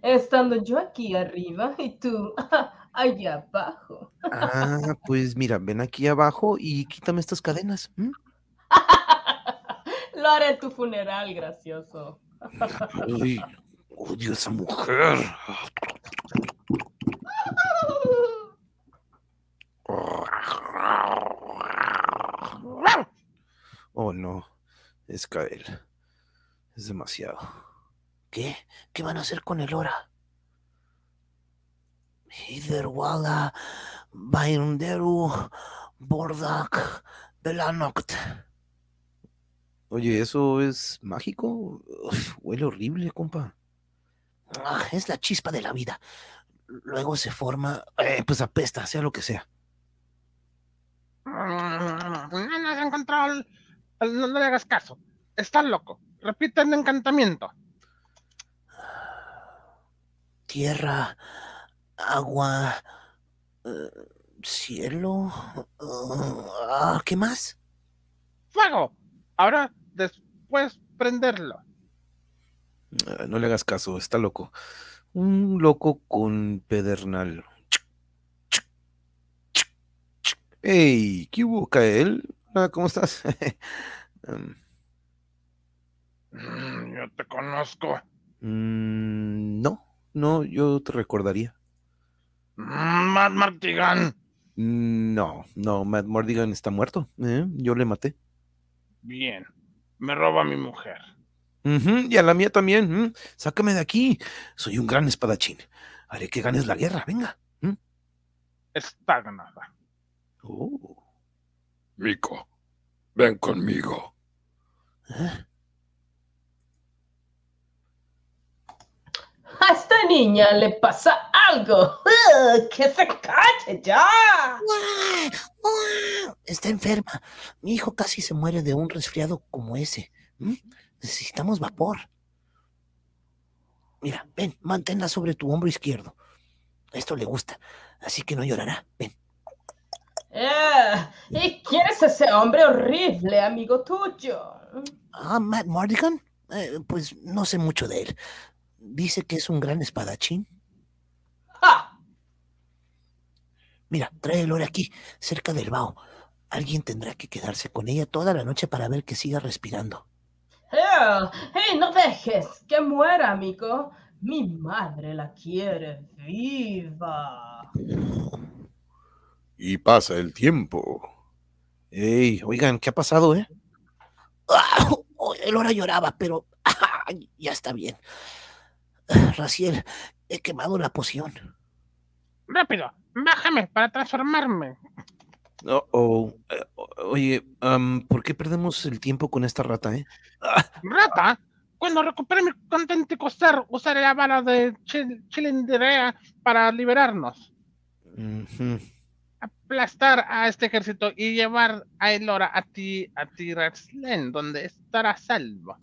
Estando yo aquí arriba y tú allá abajo. Ah, pues mira, ven aquí abajo y quítame estas cadenas. Lo haré en tu funeral, gracioso. Uy, odio a esa mujer. Oh, no. Es Kael. Es demasiado. ¿Qué? ¿Qué van a hacer con el Hora? Hiderwala, Bairunderu, Bordak, Belanoct. Oye, ¿eso es mágico? Uf, huele horrible, compa. Ah, es la chispa de la vida. Luego se forma. Eh, pues apesta, sea lo que sea. No el- el- No, no le hagas caso. Estás loco. Repite el encantamiento. Tierra, agua, eh, cielo. ah, ¿Qué más? ¡Fuego! Ahora, después prenderlo. Ah, No le hagas caso, está loco. Un loco con pedernal. Hey, ¿qué hubo, Kael? Ah, ¿Cómo estás? Um, Mm, Yo te conozco. mm, no, no, yo te recordaría. Mm, Matt Martigan. No, no, Matt Mordigan está muerto. ¿eh? Yo le maté. Bien. Me roba a mi mujer. Y a la mía también. Sácame de aquí. Soy un gran espadachín. Haré que ganes la guerra. Venga. ¿m? Está ganada. Oh. Mico, ven conmigo. ¿Eh? A esta niña le pasa algo. ¡Ugh! ¡Que se calle ya! Está enferma. Mi hijo casi se muere de un resfriado como ese. ¿m? Necesitamos vapor. Mira, ven, manténla sobre tu hombro izquierdo. Esto le gusta, así que no llorará. Ven. Eh, ¿Y quién es ese hombre horrible, amigo tuyo? Ah, Matt Mardigan. Eh, pues no sé mucho de él. Dice que es un gran espadachín. ¡Ja! Mira, trae el oro aquí, cerca del vaho. Alguien tendrá que quedarse con ella toda la noche para ver que siga respirando. Eh, ¡Hey, no dejes que muera, amigo! Mi madre la quiere viva. Y pasa el tiempo. Ey, oigan, ¿qué ha pasado, eh? El hora lloraba, pero ah, ya está bien. Raciel, he quemado la poción. Rápido, bájame para transformarme. Oh, oh, oye, am, ¿por qué perdemos el tiempo con esta rata, eh? Rata, cuando recupere mi contente costar, usaré la bala de Chil- Chilindirea para liberarnos. Aplastar a este ejército y llevar a Elora a ti, a Tiraxlen, donde estará salvo.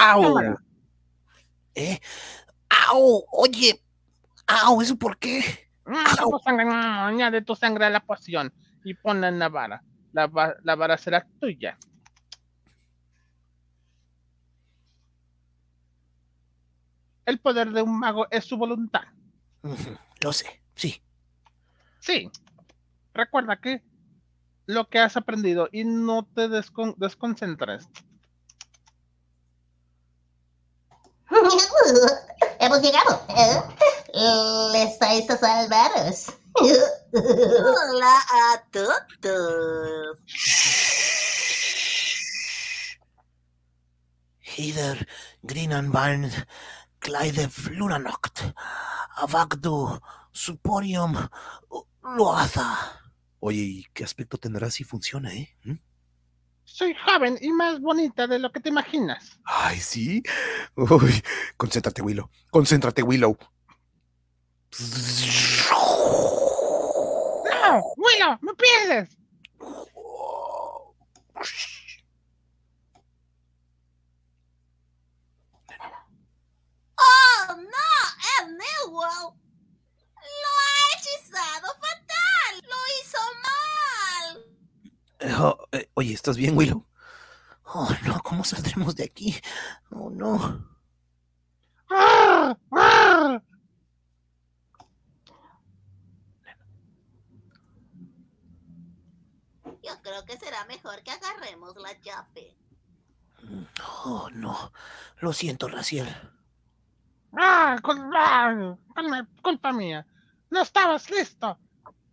¡Au! ¿Eh? ¡Au! Oye, ¡au! ¿Eso por qué? Tu sangre, añade tu sangre a la poción y ponla en la vara. La, va- la vara será tuya. El poder de un mago es su voluntad. Lo sé, sí. Sí. Recuerda que lo que has aprendido y no te descon- desconcentres. Hemos llegado. ¿eh? Les vais a salvaros. Hola a todos. Hider, Grinanbarn, Clyde Flunanoct, Avagdu, Suporium, Loaza. Oye, ¿y qué aspecto tendrá si funciona, eh? ¿Mm? Soy joven y más bonita de lo que te imaginas. Ay, sí. Uy, concéntrate, Willow. Concéntrate, Willow. ¡No! ¡Willow! ¡Me pierdes! ¡Oh, no! ¡Es Newell! ¡Lo ha hechizado fatal! ¡Lo hizo mal! Eh, oh, eh, oye, ¿estás bien, Willow? Oh, no, ¿cómo saldremos de aquí? Oh, no. Yo creo que será mejor que agarremos la llave. Oh, no. Lo siento, Raciel. ¡Ah! cul- ah, culpa- culpa mía. No estabas listo.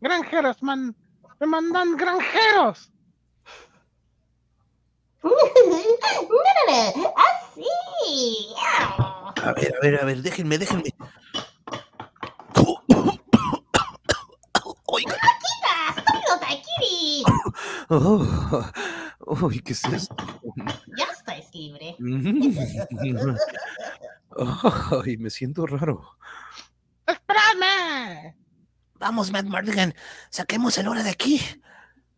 Granjeros, man. Me mandan granjeros. No, no, no, así. A ver, a ver, a ver, déjenme, déjenme. Oiga. ¡Quita! ¡Estúpido Taikiri! Oh, uy, ¿qué es esto? Ya estáis libre. Ay, me siento raro. ¡Espérame! Vamos, Matt Mardigan, saquemos el hora de aquí.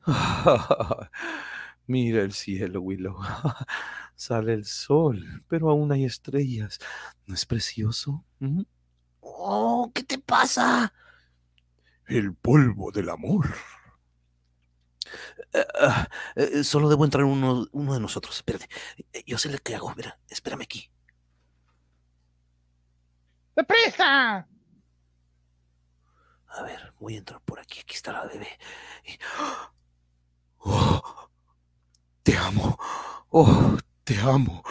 Mira el cielo, Willow. Sale el sol, pero aún hay estrellas. ¿No es precioso? ¿Mm? Oh, ¿qué te pasa? El polvo del amor. Eh, ah, eh, solo debo entrar uno, uno de nosotros. Espérate. Eh, Yo sé lo que hago. Mira, espérame aquí. ¡Deprisa! A ver, voy a entrar por aquí. Aquí está la bebé. Y- Oh, te amo. Oh, te amo.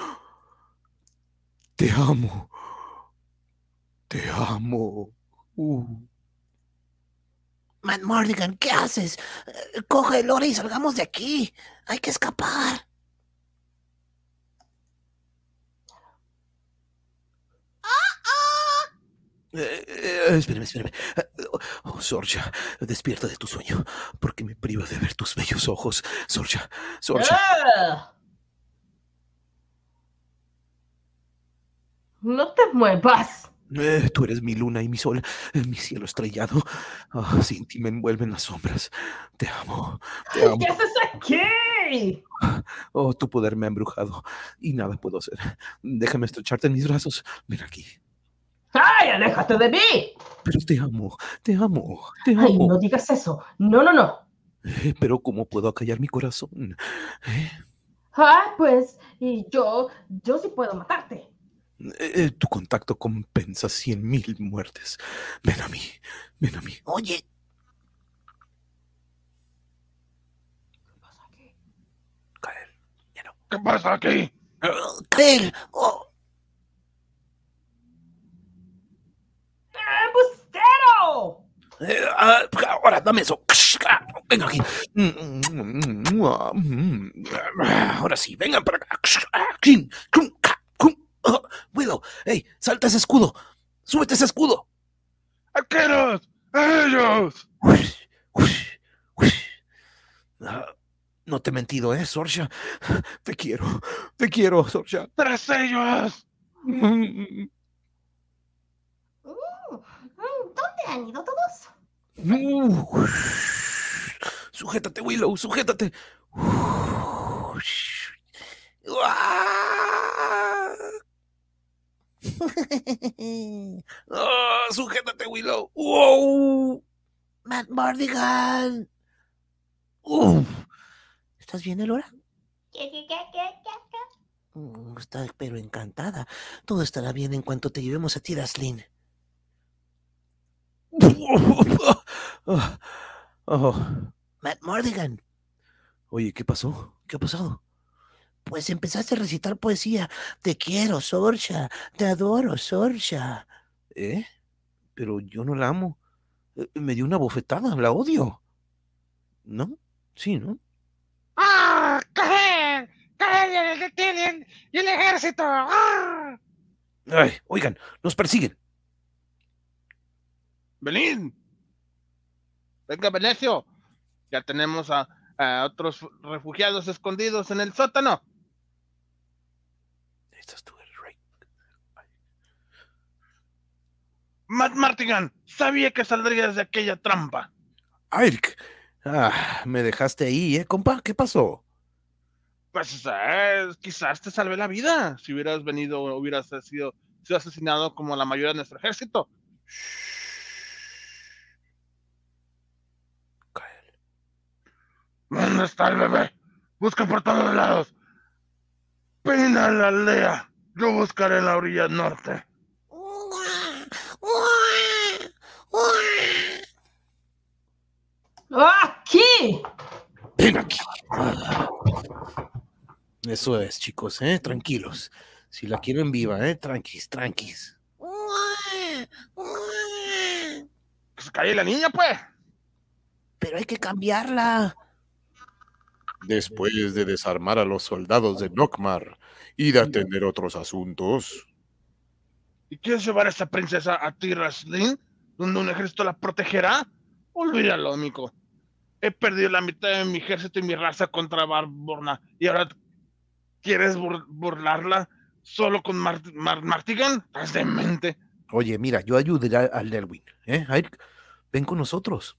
Te amo. Te amo. Uh. Matt Mardigan, ¿qué haces? Eh, Coge el hora y salgamos de aquí. Hay que escapar. Eh, eh, espérame, espérame. Eh, Oh, Sorja, despierta de tu sueño, porque me priva de ver tus bellos ojos. Sorja, Sorja. ¡Ah! No te muevas. Eh, tú eres mi luna y mi sol, eh, mi cielo estrellado. Ah, sin ti me envuelven las sombras. Te amo, te amo. ¿Qué haces aquí? Oh, tu poder me ha embrujado y nada puedo hacer. Déjame estrecharte en mis brazos. Ven aquí. ¡Ay, aléjate de mí! Pero te amo, te amo, te Ay, amo. no digas eso. No, no, no. Eh, pero ¿cómo puedo acallar mi corazón? Eh, Ah, pues, y yo, yo sí puedo matarte. eh, tu contacto compensa cien mil muertes. Ven a mí, ven a mí. Oye, Kael, ya no. ¿Qué pasa aquí? Kael, oh, ¡Embustero! Eh, ah, ahora, dame eso. Ah, Venga aquí. Ahora sí, vengan para acá. Cum. Oh, Willow, hey, salta ese escudo. Súbete ese escudo. ¡Arqueros! ¡A ellos! Ah, No te he mentido, ¿eh, Sorja? Te quiero, te quiero, Sorja. ¡Tras ellos! Mm, mm, ¿Dónde han ido todos? Uh, Sujétate, Willow, sujétate. Ah, sujétate, Willow. Wow. Matt Mardigan. ¿Estás bien, Elora? Mm, Está, pero encantada. Todo estará bien en cuanto te llevemos a ti, Daslin. Oh. Matt Mardigan, Oye, ¿qué pasó? ¿Qué ha pasado? pues empezaste a recitar poesía. Te quiero, Sorcha. Te adoro, Sorcha. ¿Eh? Pero yo no la amo. Eh, Me dio una bofetada, la odio. ¿No? Sí, ¿no? ¡Ah! ¡Caer! ¡Caer y el, y el- y el ejército! ¡Ah! Ay, oigan, nos persiguen. Belín. Venga, Venecio. Ya tenemos a, a otros refugiados escondidos en el sótano. Estás tú, el rey. Matt Martigan, sabía que saldrías de aquella trampa. Airk. Ah, me dejaste ahí, ¿eh, compa? ¿Qué pasó? Pues eh, quizás te salvé la vida si hubieras venido hubieras sido, sido asesinado como la mayoría de nuestro ejército. Kael. ¿Dónde está el bebé? Busca por todos lados. Peina la aldea. Yo buscaré en la orilla norte. ¡Aquí! Ven aquí. Eso es, chicos, ¿eh? Tranquilos. Si la quieren viva, ¿eh? Tranquis, tranquis. Que se cae la niña, pues. Pero hay que cambiarla. Después de desarmar a los soldados de Nockmar y de atender otros asuntos, ¿Y quieres llevar a esa princesa a Tiraslin, donde un ejército la protegerá? Olvídalo, amigo. He perdido la mitad de mi ejército y mi raza contra Barborna. ¿Y ahora quieres bur- burlarla solo con Mar Mar- Martigan? Estás demente. Oye, mira, yo ayudaré a Lerwin, ¿eh? Ay, ven con nosotros.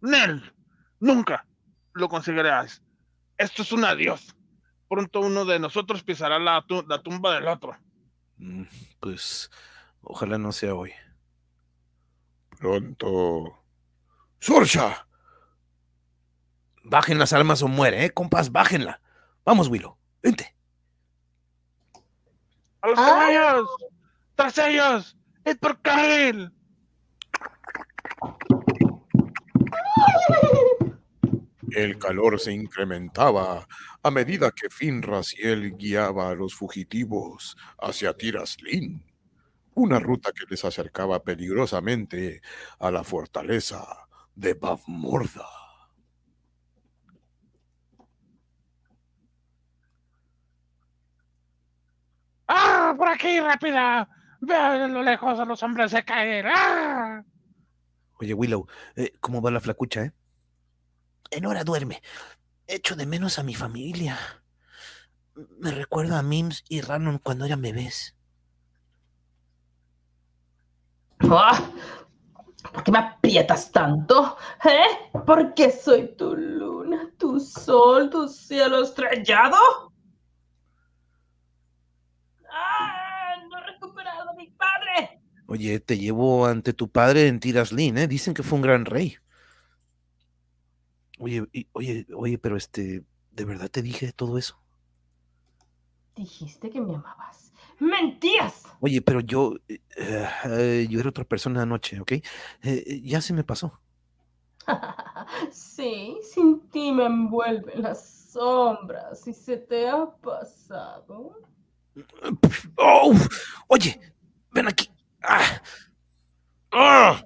Nel, nunca lo conseguirás. Esto es un adiós. Pronto uno de nosotros pisará la, tu- la tumba del otro. Mm, Pues, ojalá no sea hoy. pronto. ¡Sorsha! Bajen las armas o muere, ¿eh? Compas, bájenla. Vamos, Willow, vente. ¡A los Ah. caballos! ¡Tras ellos! ¡Id por Kyle! El calor se incrementaba a medida que Finras y él guiaba a los fugitivos hacia Tiraslin, una ruta que les acercaba peligrosamente a la fortaleza de Bavmorda. ¡Ah! ¡Por aquí, rápida! Veo a lo lejos a los hombres de caer. ¡Ah! Oye, Willow, eh, ¿cómo va la flacucha, eh? Enora duerme. Echo de menos a mi familia. Me recuerda a Mims y Rannon cuando eran bebés. ¡Ah! ¿Por qué me aprietas tanto? ¿Eh? ¿Por qué soy tu luna, tu sol, tu cielo estrellado? ¡Ah! ¡No he recuperado a mi padre! Oye, te llevo ante tu padre en Tiraslin, ¿eh? Dicen que fue un gran rey. Oye, y- oye, oye, pero este, ¿de verdad te dije todo eso? Dijiste que me amabas. ¡Mentías! Oye, pero yo, eh, eh, yo era otra persona anoche, ¿ok? Eh, eh, ya se me pasó. Sí, sin ti me envuelven las sombras y se te ha pasado. ¡Oh! Oye, ven aquí. ¡Ah! ¡Ah!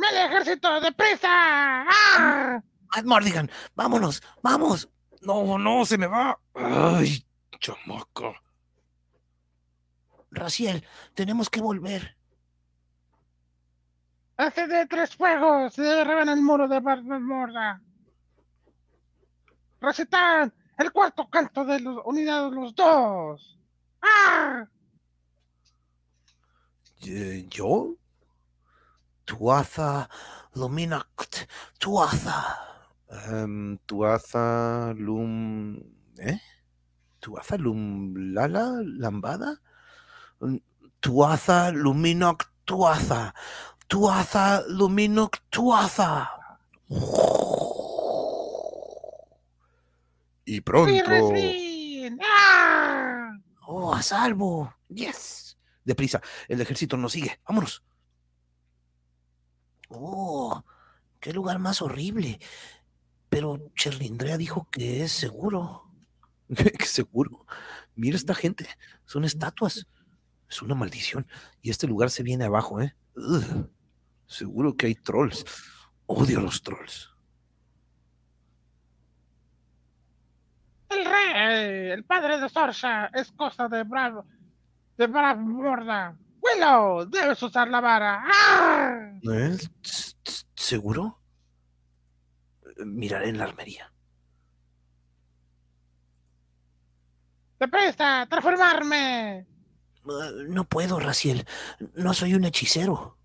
¡Medio ejército, deprisa! ¡Ah! Matt Mordigan, vámonos, vamos. No, no, se me va. Ay, chamaca. Raciel, tenemos que volver. Hace de tres fuegos se derriban el muro de Barmorda. Recitan el cuarto canto de los unidos los dos. ¡Ah! ¿Yo? Tuaza, Luminact, Tuaza. Em, Tuaza Lum. ¿Eh? ¿Tuaza Lum Lala? ¿Lambada? Mm, Tuaza, Luminoc, Tuaza. Tuaza, Luminoc, Tuaza. Y pronto. ¡Ah! Oh, a salvo. Yes. Deprisa, el ejército nos sigue. Vámonos. Oh, qué lugar más horrible. Pero Cherlindrea dijo que es seguro. Qué seguro. Mira esta gente. Son estatuas. Es una maldición. Y este lugar se viene abajo, ¿eh? Ugh. Seguro que hay trolls. Odio a los trolls. El rey, el padre de Sorsha, es cosa de Bravo, de Bravmorda. Willow, debes usar la vara. ¡Ah! ¿Eh? ¿S- s- ¿Seguro? Miraré en la armería. ¡Deprisa, transformarme! Eh, no puedo, Raciel. No soy un hechicero.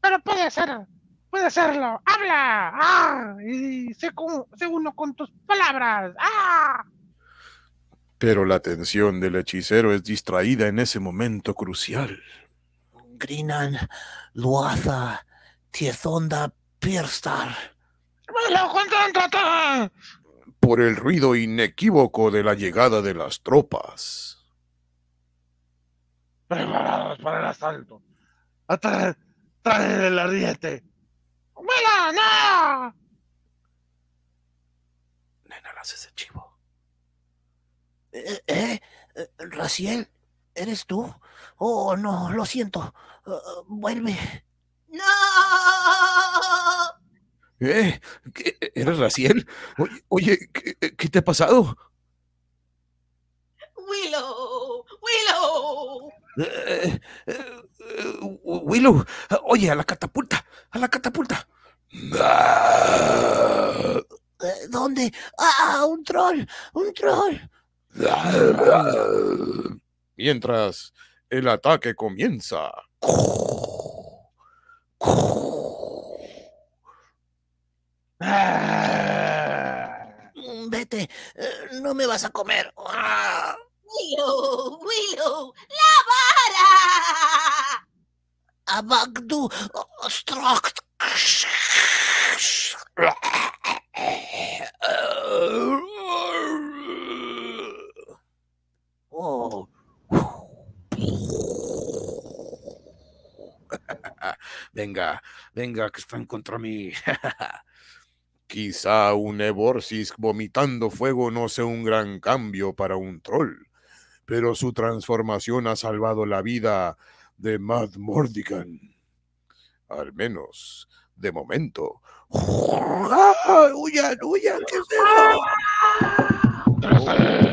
Pero puede ser, puede serlo. ¡Habla! ¡Ah! Y sé, sé uno con tus palabras. ¡Ah! Pero la atención del hechicero es distraída en ese momento crucial. Grinan, Luaza, Tiezonda, Pirstar. ¡Willow, concéntrate! por el ruido inequívoco de la llegada de las tropas. Preparados para el asalto. Atrae, trae el ariete. ¡Mira, no! Nena, las ese chivo. Eh, eh, eh, Raciel, ¿eres tú? Oh, no, lo siento. Uh, vuelve. ¡No! ¿Eh? ¿Qué? ¿Eres Raciel? Oye, oye ¿qué, qué te ha pasado? Willow, Willow. Eh, eh, eh, Willow, oye, a la catapulta, a la catapulta. Eh, ¿Dónde? ¡Ah, un troll! ¡Un troll! Mientras el ataque comienza. Mm, Vete, eh, no me vas a comer. Willow, Willow, la vara. Abagdu. Oh, Venga, venga, que están contra mí. Quizá un Eborsis vomitando fuego no sea un gran cambio para un troll, pero su transformación ha salvado la vida de Mad Mordigan. Al menos, de momento. ¡Huyan, huyan! ¿Qué es eso?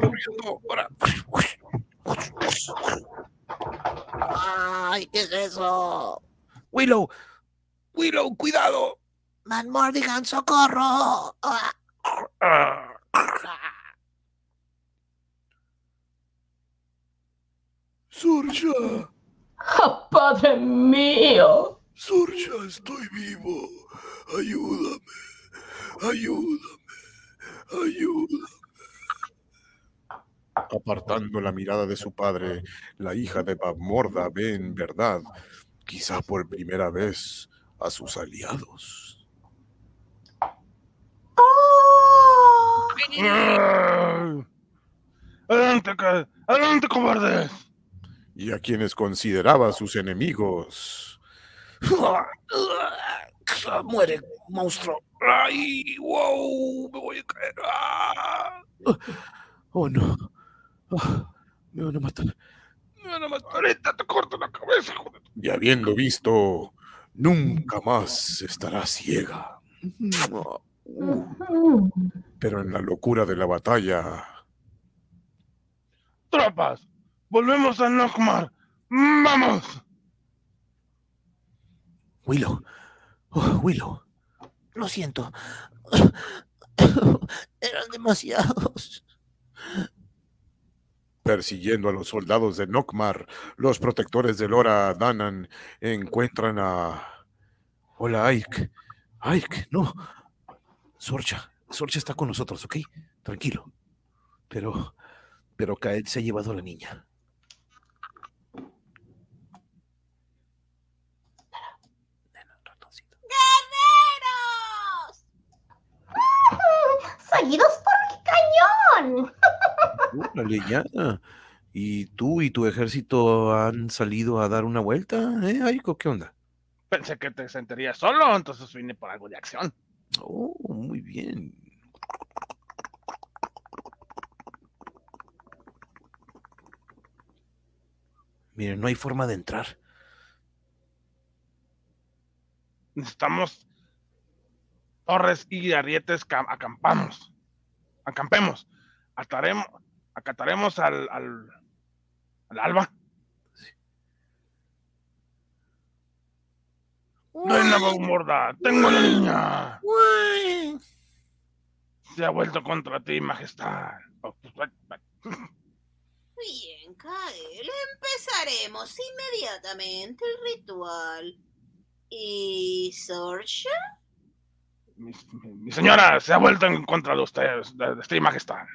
Corriendo. Ahora. ¡Ay, qué es eso! Willow, Willow, cuidado. ¡Man Mordigan, socorro! Ah. Surja, ¡Oh, padre mío! Surja, estoy vivo. Ayúdame, ayúdame, ayúdame. Apartando la mirada de su padre, la hija de Babmorda ve en verdad, quizá por primera vez, a sus aliados. Ah. Adelante, adelante, cobardes. y a quienes consideraba sus enemigos. Muere, monstruo. Ay, wow, me voy a caer. Ah. Oh, no. Ah, me van a matar. Me van a matar. Ahorita te corto la cabeza, hijo de... Y habiendo visto, nunca más estará ciega. Uh. Pero en la locura de la batalla, Tropas, volvemos a Nockmar. ¡Vamos! Willow. Oh, Willow. Lo siento. Eran demasiados. persiguiendo a los soldados de Nockmar, los protectores de Lora Danan encuentran a... Hola, Ike. Ike, no. Sorcha. Sorcha está con nosotros, ¿ok? Tranquilo. Pero, pero Kaed se ha llevado a la niña. Nena, ratoncito. ¡Seguidos por mi cañón! Órale, ya. ¿Y tú y tu ejército han salido a dar una vuelta, eh, Aiko? ¿Qué onda? Pensé que te sentirías solo, entonces vine por algo de acción. Oh, muy bien. Miren, no hay forma de entrar. Necesitamos torres y arietes. cam- Acampamos. Acampemos. Ataremos, acataremos al, al, al alba. No hay nada morda. Tengo a la niña. Uy. Se ha vuelto contra ti, majestad. Bien, Kael, empezaremos inmediatamente el ritual. ¿Y Sorcha? Mi, señora se ha vuelto en contra de ustedes, de, de ti, majestad.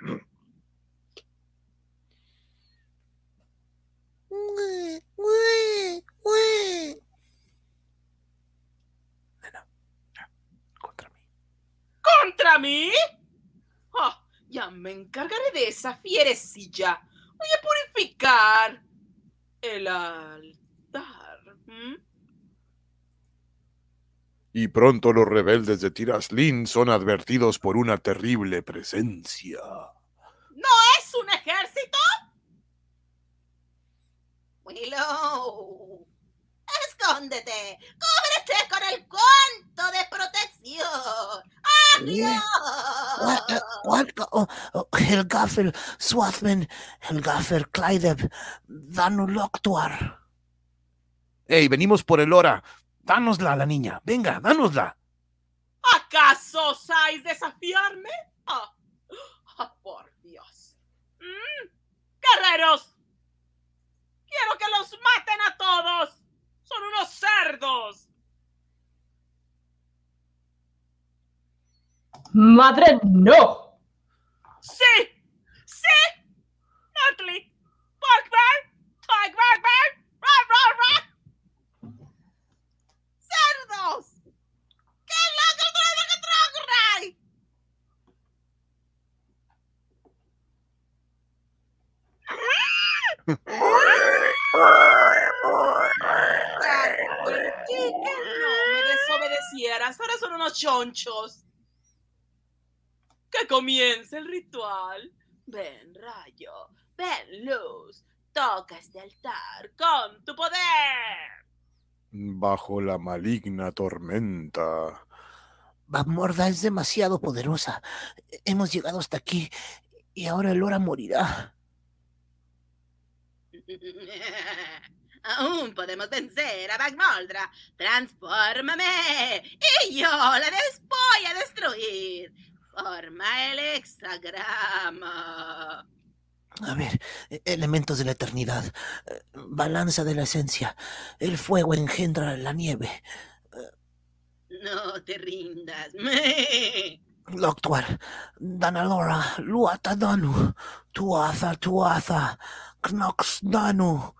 Uy, uy, uy. Contra mí. ¿Contra mí? Ah, ya me encargaré de esa fierecilla. Voy a purificar el altar. ¿m? Y pronto los rebeldes de Tiraslin son advertidos por una terrible presencia. ¿No es un ejército? Willow, escóndete, cúbrete con el cuento de protección. ¡Adiós! What? Oh, oh, Helgafel, Swathman, Helgafel, Clydeb, Danu Loktuar. Hey, venimos por el hora. Dánosla a la niña. Venga, dánosla. ¿Acaso osáis desafiarme? Ah, ah, por Dios. Mm, ¡Guerreros! ¡Quiero que los maten a todos! ¡Son unos cerdos! ¡Madre, no! ¡Sí! ¡Sí! ¡Nutley! ¡Barkbear! ¡Tigbarkbear! ¡Rar, rar, rar! ¡Cerdos! ¡Qué loco que que trogray! ¿Qué que no me desobedecieras? Ahora son unos chonchos. Que comience el ritual. Ven, rayo. Ven, luz. Toca este altar con tu poder. Bajo la maligna tormenta. Babmorda es demasiado poderosa. Hemos llegado hasta aquí y ahora Lora morirá. Aún podemos vencer a Bagmoldra. ¡Transfórmame! ¡Y yo la des- voy a destruir! Forma el hexagrama. A ver, e- elementos de la eternidad, balanza de la esencia, el fuego engendra la nieve, No te rindas. Loktuar, Danalora, Luata Danu, Tuatha Tuatha, Knox Danu.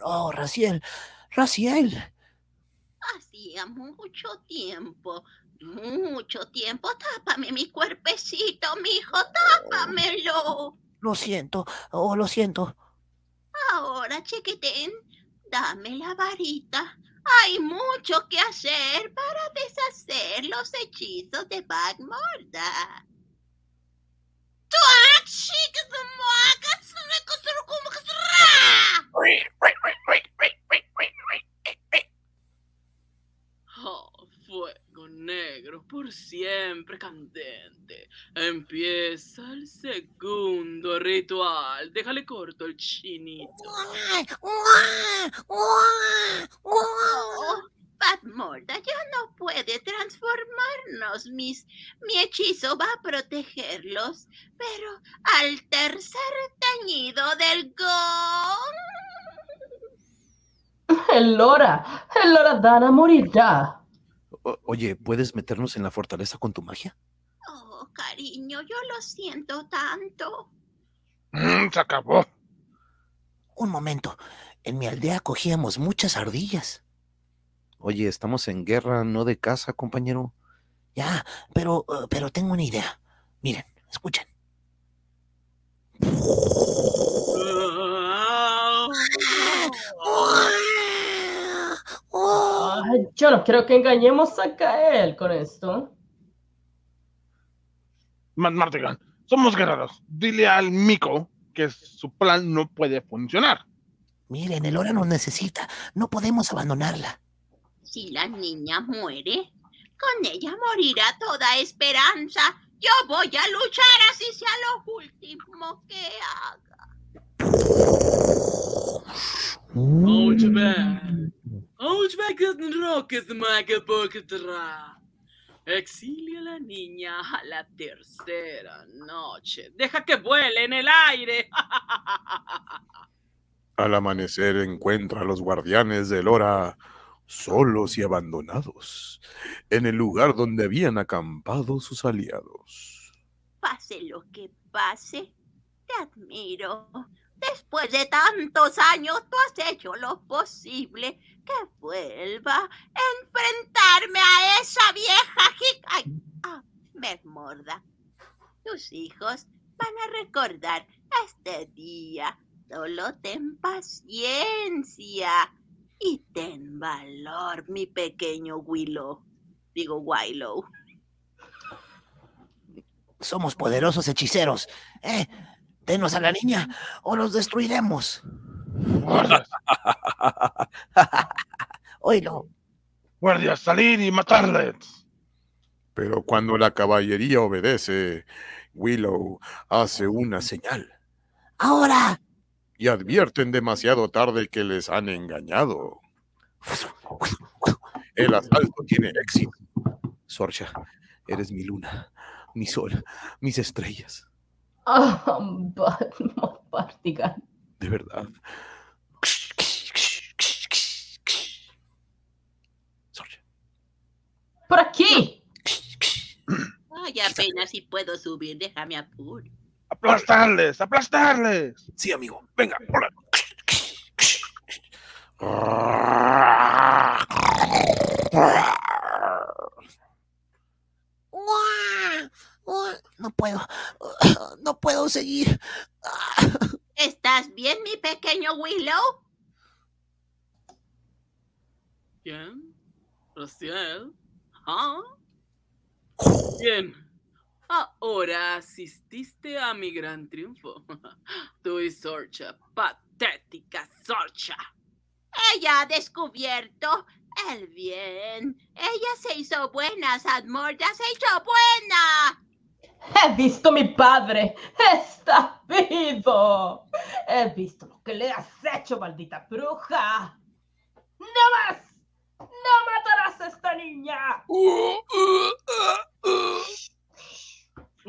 Oh, Raciel, Raciel. Hacía mucho tiempo, mucho tiempo. Tápame mi cuerpecito, mijo, tápamelo. Lo siento, oh, lo siento. Ahora, chiquitín, dame la varita. Hay mucho que hacer para deshacer los hechizos de Bagmorda. ¡Tuac, chiquis, muacas, Oh, fuego negro, por siempre candente. Empieza el segundo ritual. Déjale corto el chinito. Bagmorda ya no puede transformarnos. Mis, mi hechizo va a protegerlos. Pero al tercer tañido del gong. El Lora, el Lora Dana morirá. O- oye, ¿puedes meternos en la fortaleza con tu magia? Oh, cariño, yo lo siento tanto. Mm, se acabó. Un momento, en mi aldea cogíamos muchas ardillas. Oye, estamos en guerra, no de caza, compañero. Ya, pero, eh, pero tengo una idea. Miren, escuchen. Ay, yo no creo que engañemos a Kael con esto. Ma- Martigan, somos guerreros. Dile al Mico que su plan no puede funcionar. Miren, el Lora nos necesita. No podemos abandonarla. Si la niña muere, con ella morirá toda esperanza. Yo voy a luchar así sea lo último que haga. Ouchback. Ouchback es roques maga poketra. Exilia a la niña a la tercera noche. Deja que vuele en el aire. Al amanecer encuentra a los guardianes del Hora solos y abandonados, en el lugar donde habían acampado sus aliados. Pase lo que pase, te admiro. Después de tantos años, tú has hecho lo posible que vuelva a enfrentarme a esa vieja jica... Ay, ah, Mermorda. Tus hijos van a recordar este día. Solo ten paciencia. Y ten valor, mi pequeño Willow. Digo, Willow. Somos poderosos hechiceros. ¿Eh? Denos a la niña o los destruiremos. Guardias, Oílo. guardias, salir y matarles. Pero cuando la caballería obedece, Willow hace una señal Ahora. Y advierten demasiado tarde que les han engañado. El asalto tiene éxito. Sorcha, eres mi luna, mi sol, mis estrellas. Ah, Batman Partigan. De verdad. Sorcha. ¡Por aquí! Ay, apenas si puedo subir, déjame apuro. Aplastarles, aplastarles. Sí, amigo. Venga, hola. No puedo. No puedo seguir. ¿Estás bien, mi pequeño Willow? ¿Quién? ¿Rociel? ¿Ah? Bien. Ahora asististe a mi gran triunfo. Tú y Sorcha, patética Sorcha. Ella ha descubierto el bien. Ella se hizo buena, Sadmorda se hizo buena. He visto a mi padre. Está vivo. He visto lo que le has hecho, maldita bruja. ¡No más! ¡No matarás a esta niña!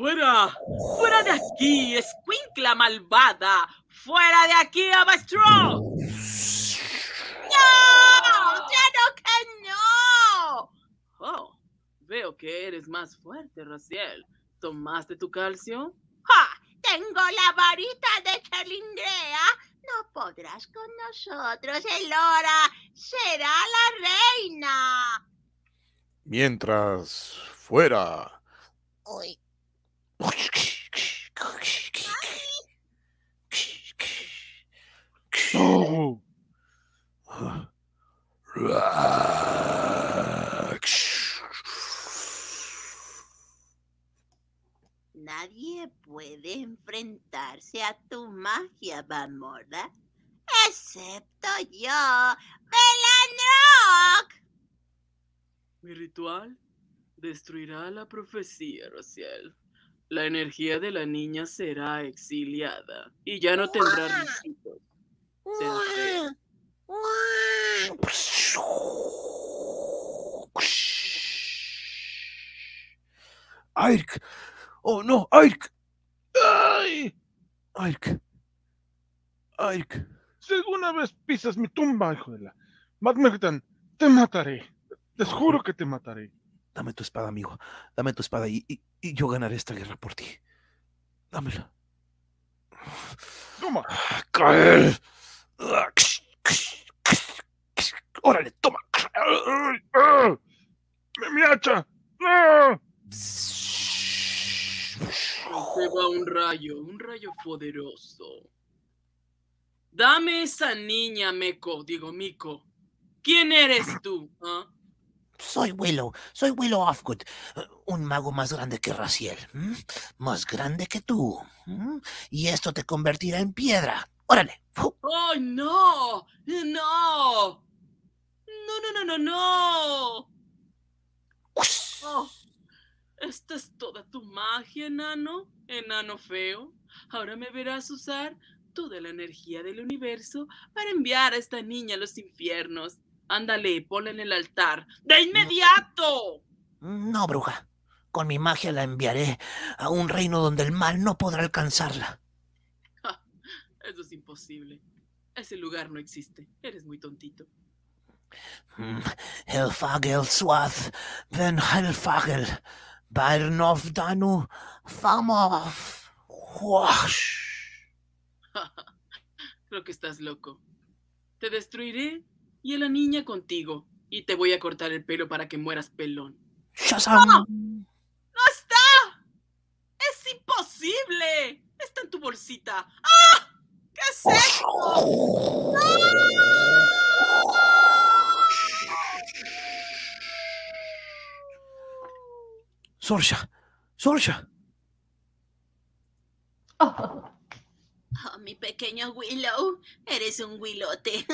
¡Fuera! ¡Fuera de aquí, escuincla malvada! ¡Fuera de aquí, Abastro! ¡No! ¡Claro que no! Oh, veo que eres más fuerte, Raciel. ¿Tomaste tu calcio? ¡Ja! Tengo la varita de Chelindrea. No podrás con nosotros, Elora. Será la reina. Mientras fuera, Uy. Nadie puede enfrentarse a tu magia, Van Morda, excepto yo, Belanrock. Mi ritual destruirá la profecía, Rociel. La energía de la niña será exiliada y ya no tendrá fea. Airk. Oh, no, Airk. ¡Ay! Airk. Airk. Si alguna vez pisas mi tumba, hijo de la... Magmetan, te mataré. Te juro que te mataré. Dame tu espada, amigo. Dame tu espada y, y- y yo ganaré esta guerra por ti. Dámela. Toma. ¡Caer! ¡Órale, toma! ¡Mi, mi hacha! ¡Ah! Se va un rayo, un rayo poderoso. Dame esa niña, Meco, digo Mico. ¿Quién eres tú? ah? Soy Willow, soy Willow Offgood, eh, un mago más grande que Raciel, ¿m? más grande que tú. ¿m? Y esto te convertirá en piedra. Órale. ¡Ay, no! ¡No! ¡No, no, no, no, no! Oh, ¿Esta es toda tu magia, enano? Enano feo. Ahora me verás usar toda la energía del universo para enviar a esta niña a los infiernos. Ándale, ponla en el altar. ¡De inmediato! No, bruja. Con mi magia la enviaré a un reino donde el mal no podrá alcanzarla. Eso es imposible. Ese lugar no existe. Eres muy tontito. Mm, Helfagel Swath, Ben Helfagel, Bairnov Danu. Wash. Creo que estás loco. Te destruiré y a la niña contigo. Y te voy a cortar el pelo para que mueras pelón. ¡Shazam! ¡No! ¡No está! ¡Es imposible! Está en tu bolsita. ¡Ah! ¿Qué es oh. esto? ¡Ah! Sorsha, Sorsha. Oh, mi pequeño Willow, eres un huilote.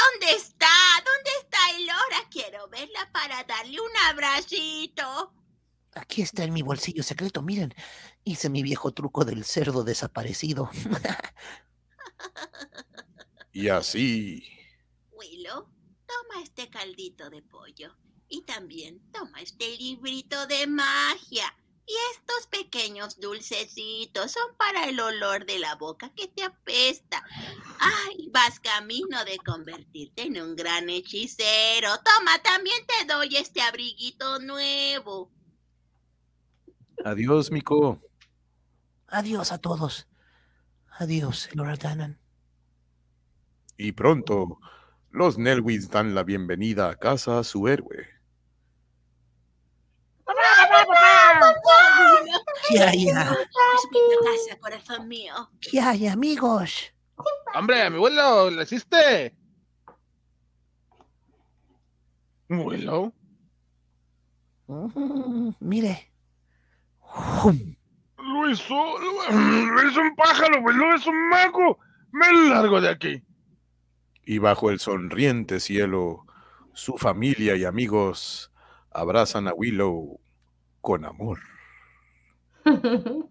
¿Dónde está? ¿Dónde está Elora? Quiero verla para darle un abracito. Aquí está en mi bolsillo secreto, miren. Hice mi viejo truco del cerdo desaparecido. Y así, Willow, toma este caldito de pollo. Y también toma este librito de magia. Y estos pequeños dulcecitos son para el olor de la boca que te apesta. Ay, vas camino de convertirte en un gran hechicero. Toma, también te doy este abriguito nuevo. Adiós, Mico. Adiós a todos. Adiós, Elora Danan. y pronto, los Nelwys dan la bienvenida a casa a su héroe. ¿Qué hay, ah? Respeta casa, corazón mío. ¿Qué hay, amigos? Hombre, mi abuelo, ¿lo hiciste? ¿Willow? Mm, mire. Lo hizo, lo hizo un pájaro, Willow es un mago. Me largo de aquí. Y bajo el sonriente cielo, su familia y amigos abrazan a Willow con amor.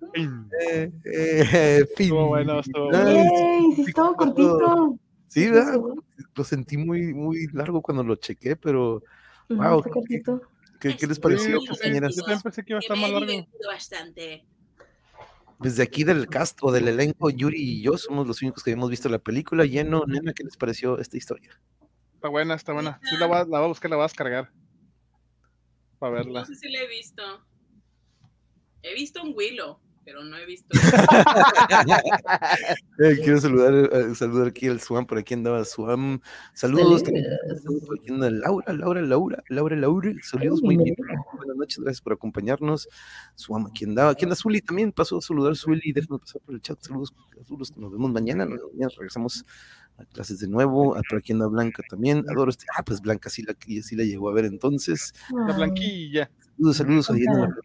Eh, eh, fin. Estuvo bueno, estuvo bueno. Sí, estaba cortito. Sí, ¿verdad? Lo sentí muy, muy largo cuando lo chequé, pero Wow, está cortito. ¿qué, qué les pareció, sí, compañeras? Yo también pensé que iba a estar más largo. bastante. Desde aquí del cast o del elenco, Yuri y yo somos los únicos que hemos visto la película. Lleno, nena, ¿qué les pareció esta historia? Está buena, está buena. Sí, la voy a, la voy a buscar, la voy a descargar. Para verla. No sé si la he visto. He visto un Willow, pero no he visto. Eh, quiero saludar, eh, saludar aquí al Swam, por aquí andaba Swam. Saludos, también, saludos por aquí anda Laura, Laura, Laura, Laura, Laura. Saludos, muy bien. Buenas noches, gracias por acompañarnos. Swam, aquí andaba. Aquí anda Zuli también, pasó a saludar Zuli, déjenos pasar por el chat. Saludos, saludos, nos vemos mañana. Mañana regresamos a clases de nuevo. Por aquí anda Blanca también. Adoro este. Ah, pues Blanca sí la, sí la llegó a ver entonces. La blanquilla. Saludos, saludos. ahí anda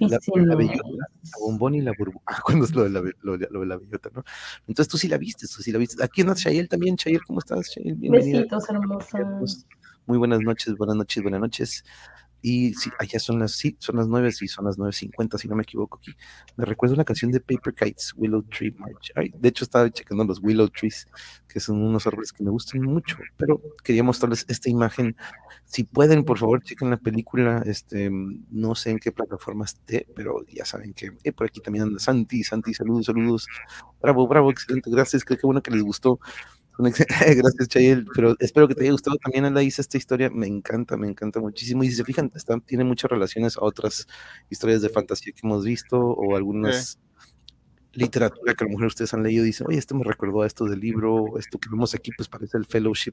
la, la, bellota, la bombón y la burbuja. Ah, cuando es lo de la, lo de, lo de la bellota, ¿no? Entonces tú sí la viste, tú sí la viste. Aquí anda Chayel también. Chayel, ¿cómo estás? Chayel, bienvenida. Besitos, hermosa. Muy buenas noches, buenas noches, buenas noches. Y sí, allá son las, sí, son las nueve, sí, son las 9.50, si no me equivoco aquí. Me recuerda una canción de Paper Kites, Willow Tree March. Ay, de hecho, estaba checando los Willow Trees, que son unos árboles que me gustan mucho, pero quería mostrarles esta imagen. Si pueden, por favor, chequen la película. Este, no sé en qué plataforma esté, pero ya saben que eh, por aquí también anda Santi. Santi, saludos, saludos. Bravo, bravo, excelente, gracias. Creo que bueno que les gustó. Gracias, Chayel. Pero espero que te haya gustado también, Anaís, esta historia. Me encanta, me encanta muchísimo. Y si se fijan, está- tiene muchas relaciones a otras historias de fantasía que hemos visto o algunas literatura que a lo mejor ustedes han leído y dicen, oye, esto me recordó a esto del libro, esto que vemos aquí, pues parece el Fellowship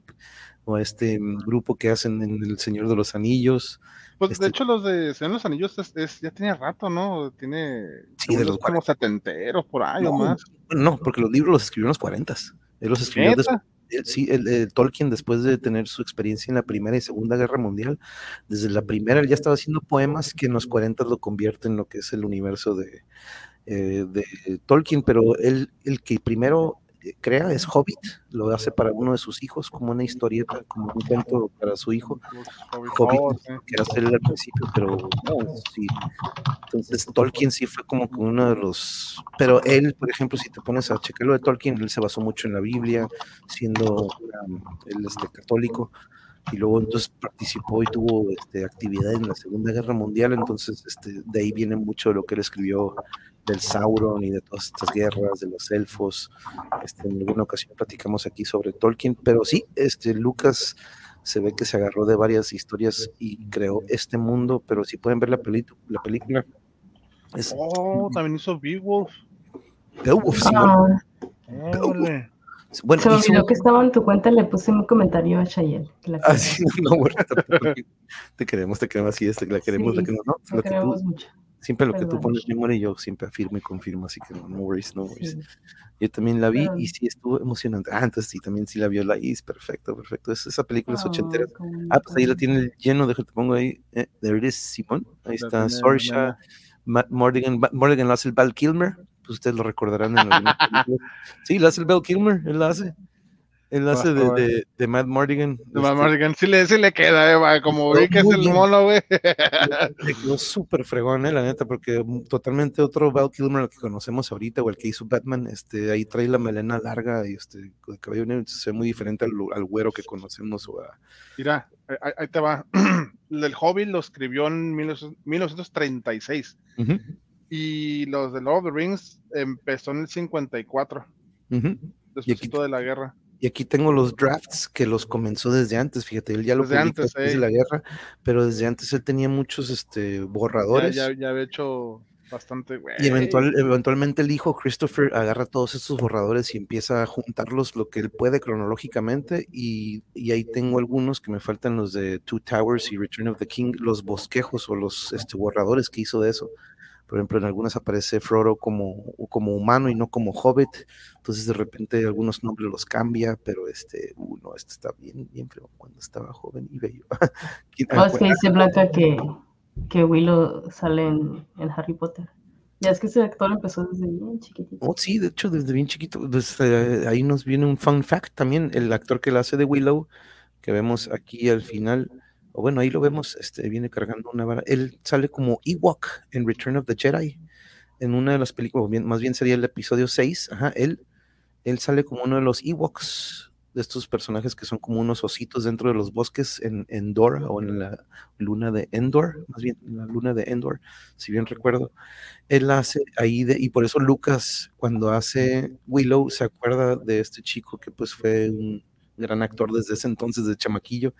o a este grupo que hacen en El Señor de los Anillos. Pues Este- de hecho los de Señor de los Anillos es, es- ya tiene rato, ¿no? Tiene Sí, de los como setenteros por ahí o No, más. bueno, no, porque los libros los escribió en los 40. Él los escribió él- Sí, el, el Tolkien, después de tener su experiencia en la Primera y Segunda Guerra Mundial, desde la primera él ya estaba haciendo poemas que en los 40 lo convierten en lo que es el universo de, eh, de Tolkien, pero él el que primero eh, crea es Hobbit, lo hace para uno de sus hijos, como una historieta, como un cuento para su hijo. Hobbit, Oh, sí. que era hacer al principio, pero no, sí. Entonces Tolkien sí fue como que uno de los, pero él, por ejemplo, si te pones a checar lo de Tolkien, él se basó mucho en la Biblia, siendo um, él este, católico, y luego entonces participó y tuvo este, actividad en la Segunda Guerra Mundial, entonces este, de ahí viene mucho de lo que él escribió del Sauron y de todas estas guerras, de los elfos. Este, en alguna ocasión platicamos aquí sobre Tolkien, pero sí, este, Lucas se ve que se agarró de varias historias y creó este mundo, pero si pueden ver la, peli- la película, es Oh, también hizo Beowulf. Beowulf, sí, Ah, bueno, se me hizo- olvidó que estaba en tu cuenta, le puse un comentario a Chayel. la Ah, sí, no, bueno, te queremos, te queremos, así es, la queremos, la Sí, queremos, ¿no? Lo Lo que tú- queremos mucho. Siempre lo que tú pones memoria, yo siempre afirmo y confirmo, así que no, no worries, no worries. Sí. Yo también la vi y sí estuvo emocionante. Ah, entonces sí, también sí la vio la Is, perfecto, perfecto. Es- esa película es ochentera. Ah, pues ahí la tiene el lleno, déjate pongo ahí. Eh, there it is, Simón. Ahí La está Elena. Matt Morgan. Matt Morgan lo hace el Val Kilmer. Pues ustedes lo recordarán en película. Sí, lo hace el Val Kilmer, él lo hace. Lo Ah, de, de, de Matt Morgan. De Matt este, Morgan, sí le, sí le queda, eh, va, como vi que es el mono, güey. Le quedó súper fregón, eh, la neta, porque totalmente otro Val Kilmer al que conocemos ahorita, o el que hizo Batman, este, ahí trae la melena larga y este, el cabello negro, se ve muy diferente al, al güero que conocemos. O a, Mira, ahí- te va. El Hobbit lo escribió en 19- 1936 Ujú, y los de Lord of the Rings empezó en el 54, ujú. después de la guerra. Y aquí tengo los drafts que los comenzó desde antes, fíjate, él ya lo Desde publicó antes, después de ey. la guerra, pero desde antes él tenía muchos este, Ya, borradores. ya, ya había hecho bastante, güey. Y eventual, eventualmente el hijo Christopher agarra todos estos borradores y empieza a juntarlos lo que él puede cronológicamente. Y, y ahí tengo algunos que me faltan, los de Two Towers y Return of the King, los bosquejos o los este, borradores que hizo de eso. Por ejemplo, en algunas aparece Frodo como, como humano y no como hobbit. Entonces de repente algunos nombres los cambia, pero este, uh, no, este está bien, bien feo cuando estaba joven y bello. ¿Quién- No, es que dice Blanca que, que Willow sale en, en Harry Potter. Ya es que ese actor empezó desde bien chiquitito. Oh, sí, de hecho, desde bien chiquito, desde, ahí nos viene un fun fact también, el actor que la hace de Willow, que vemos aquí al final, o bueno, ahí lo vemos, este, viene cargando una vara, él sale como Ewok en Return of the Jedi, en una de las películas, bien- más bien sería el episodio 6, ajá, él, él sale como uno de los Ewoks, de estos personajes que son como unos ositos dentro de los bosques en Endor, o en la luna de Endor, más bien, en la luna de Endor, si bien recuerdo. Él hace ahí de, y por eso Lucas cuando hace Willow se acuerda de este chico que pues fue un gran actor desde ese entonces de chamaquillo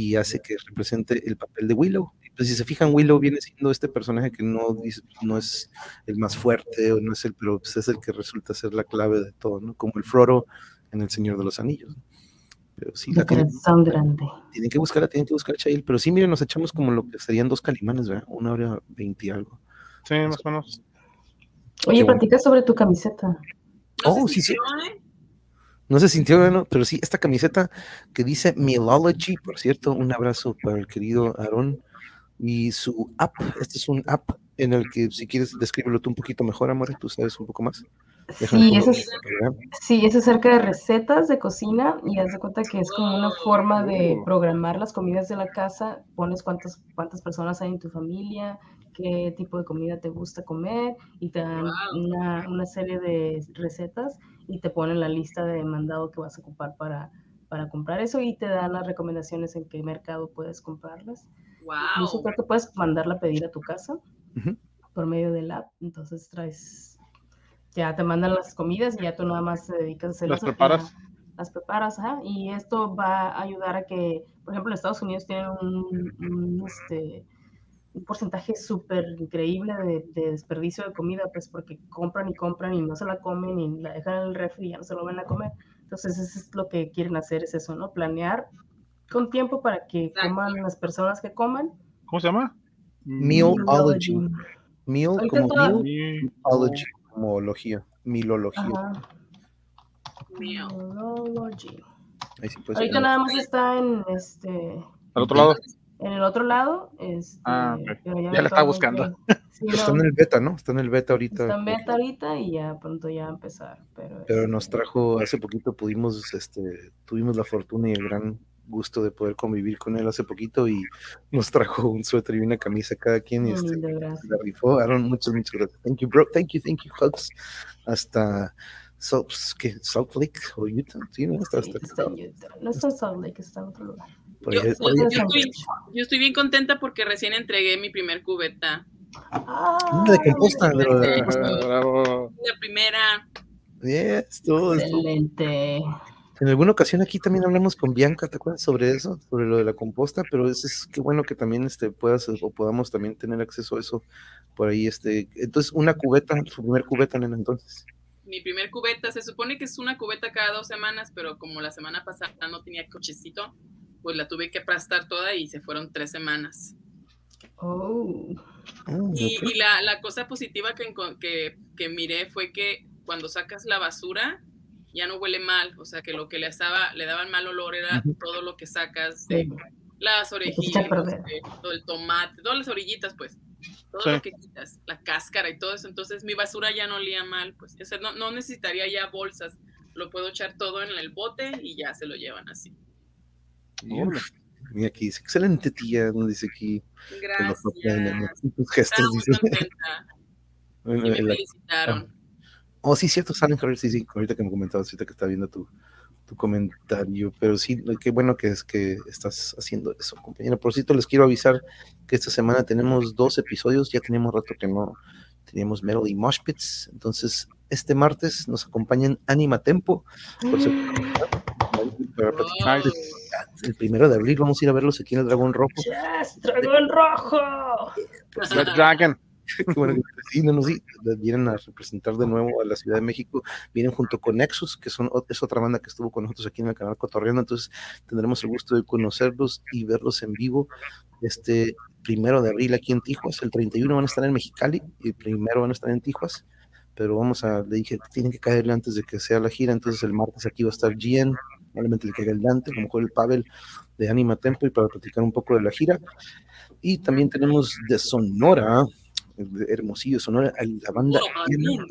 y hace que represente el papel de Willow. Y, Pues si se fijan, Willow viene siendo este personaje que no, no es el más fuerte o no es el, pero pues, es el que resulta ser la clave de todo, ¿no? Como el Frodo en El Señor de los Anillos. Pero sí, De la tienen, grande. tienen que buscarla, tienen que buscar a Chael. Pero sí, miren, nos echamos como lo que serían dos calimanes, ¿verdad? Una hora veinte y algo. Sí, más o menos. Oye, platica sobre tu camiseta. No Oh, sí, sí. ¿eh? No se sintió, bueno, pero sí, esta camiseta que dice Milology, por cierto, un abrazo para el querido Aarón y su app. Este es un app en el que, si quieres, descríbelo tú un poquito mejor, Amore, tú sabes un poco más. Sí, eso es, sí, es acerca de recetas de cocina y haz de cuenta que es como una forma de Oh. programar las comidas de la casa. Pones cuántas, cuántas personas hay en tu familia, qué tipo de comida te gusta comer y te dan una, una serie de recetas y te ponen la lista de mandado que vas a ocupar para, para comprar eso y te dan las recomendaciones en qué mercado puedes comprarlas. Incluso Wow. creo que puedes mandarla a pedir a tu casa Ujú. por medio del app. Entonces traes, ya te mandan las comidas y ya tú nada más te dedicas a hacerlas. ¿Las preparas? Las preparas, ajá. Y esto va a ayudar a que, por ejemplo, en Estados Unidos tienen un, un, este, un porcentaje súper increíble de, de desperdicio de comida, pues porque compran y compran y no se la comen y la dejan en el refri y ya no se lo van a comer. Entonces, eso es lo que quieren hacer, es eso, ¿no? Planear con tiempo para que Exacto. coman las personas que coman. ¿Cómo se llama? Mealology. Meal Ahorita como toda- meal, Mi- ology como ología, milología. Mealology. Ahí sí Ahorita nada más está en este Al otro lado. En el otro lado. Este, Ah, ok. pero Ya la estaba buscando. eventualmente- Sí, Está no, en el beta, ¿no? Está en el beta ahorita. está en beta ahorita y ya pronto ya va a empezar. Pero, Pero este, nos trajo, hace poquito pudimos, este, tuvimos la fortuna y el gran gusto de poder convivir con él hace poquito y nos trajo un suéter y una camisa cada quien y este, la rifó. Aaron, muchas, muchas gracias. Thank you, bro. Thank you, thank you, hugs. Hasta Salt. Salt Lake o Utah, sí, ¿no? Hasta, Sí, hasta- está en Utah. No está en Salt Lake, está en otro lugar. Por Yo, estoy, Utah. yo estoy bien contenta porque recién entregué mi primer cubeta. Ah, de composta, de de Ah, bravo. La primera. Excelente. En alguna ocasión aquí también hablamos con Bianca, ¿te acuerdas sobre eso? Sobre lo de la composta, pero es, es qué bueno que también este, puedas o podamos también tener acceso a eso por ahí. Este, entonces, una cubeta, su primer cubeta, nena, entonces. Mi primer cubeta. Se supone que es una cubeta cada dos semanas, pero como la semana pasada no tenía cochecito, pues la tuve que aplastar toda y se fueron tres semanas. Oh. Ah, Y, la, la cosa positiva que, que, que miré fue que cuando sacas la basura ya no huele mal, o sea que lo que le, estaba, le daba el mal olor era todo lo que sacas de las orejillas, de todo el tomate, todas las orillitas pues, todo Sí. lo que quitas, la cáscara y todo eso, entonces mi basura ya no olía mal, pues o sea, no, no necesitaría ya bolsas, lo puedo echar todo en el bote y ya se lo llevan así. Mira aquí dice, excelente tía, nos dice aquí. Gracias. los gestos, dice. Bueno, y me felicitaron. Oh, sí, cierto, Silent Harvest, sí, sí, ahorita que me comentabas, ahorita que estaba viendo tu, tu comentario, pero sí, qué bueno que es que estás haciendo eso, compañera. Por cierto, les quiero avisar que esta semana tenemos dos episodios, ya teníamos rato que no teníamos Melody Mosh Pits, entonces este martes nos acompañan Anima Tempo, por su- para platicar Wow. el primero de abril, vamos a ir a verlos aquí en el Dragón Rojo. ¡Yes! ¡Dragón rojo! Red Dragon. Bueno sí, no, no, sí, vienen a representar de nuevo a la Ciudad de México, vienen junto con Nexus, que son, es otra banda que estuvo con nosotros aquí en el canal Cotorreando, entonces tendremos el gusto de conocerlos y verlos en vivo este primero de abril aquí en Tijuas, el 31 van a estar en Mexicali y el primero van a estar en Tijuas, pero vamos a, le dije, tienen que caerle antes de que sea la gira, entonces el martes aquí va a estar Gian, probablemente le caiga el Dante, a lo mejor el Pavel de Anima Tempo y para platicar un poco de la gira. Y también tenemos de Sonora, de Hermosillo, Sonora, a la banda llena,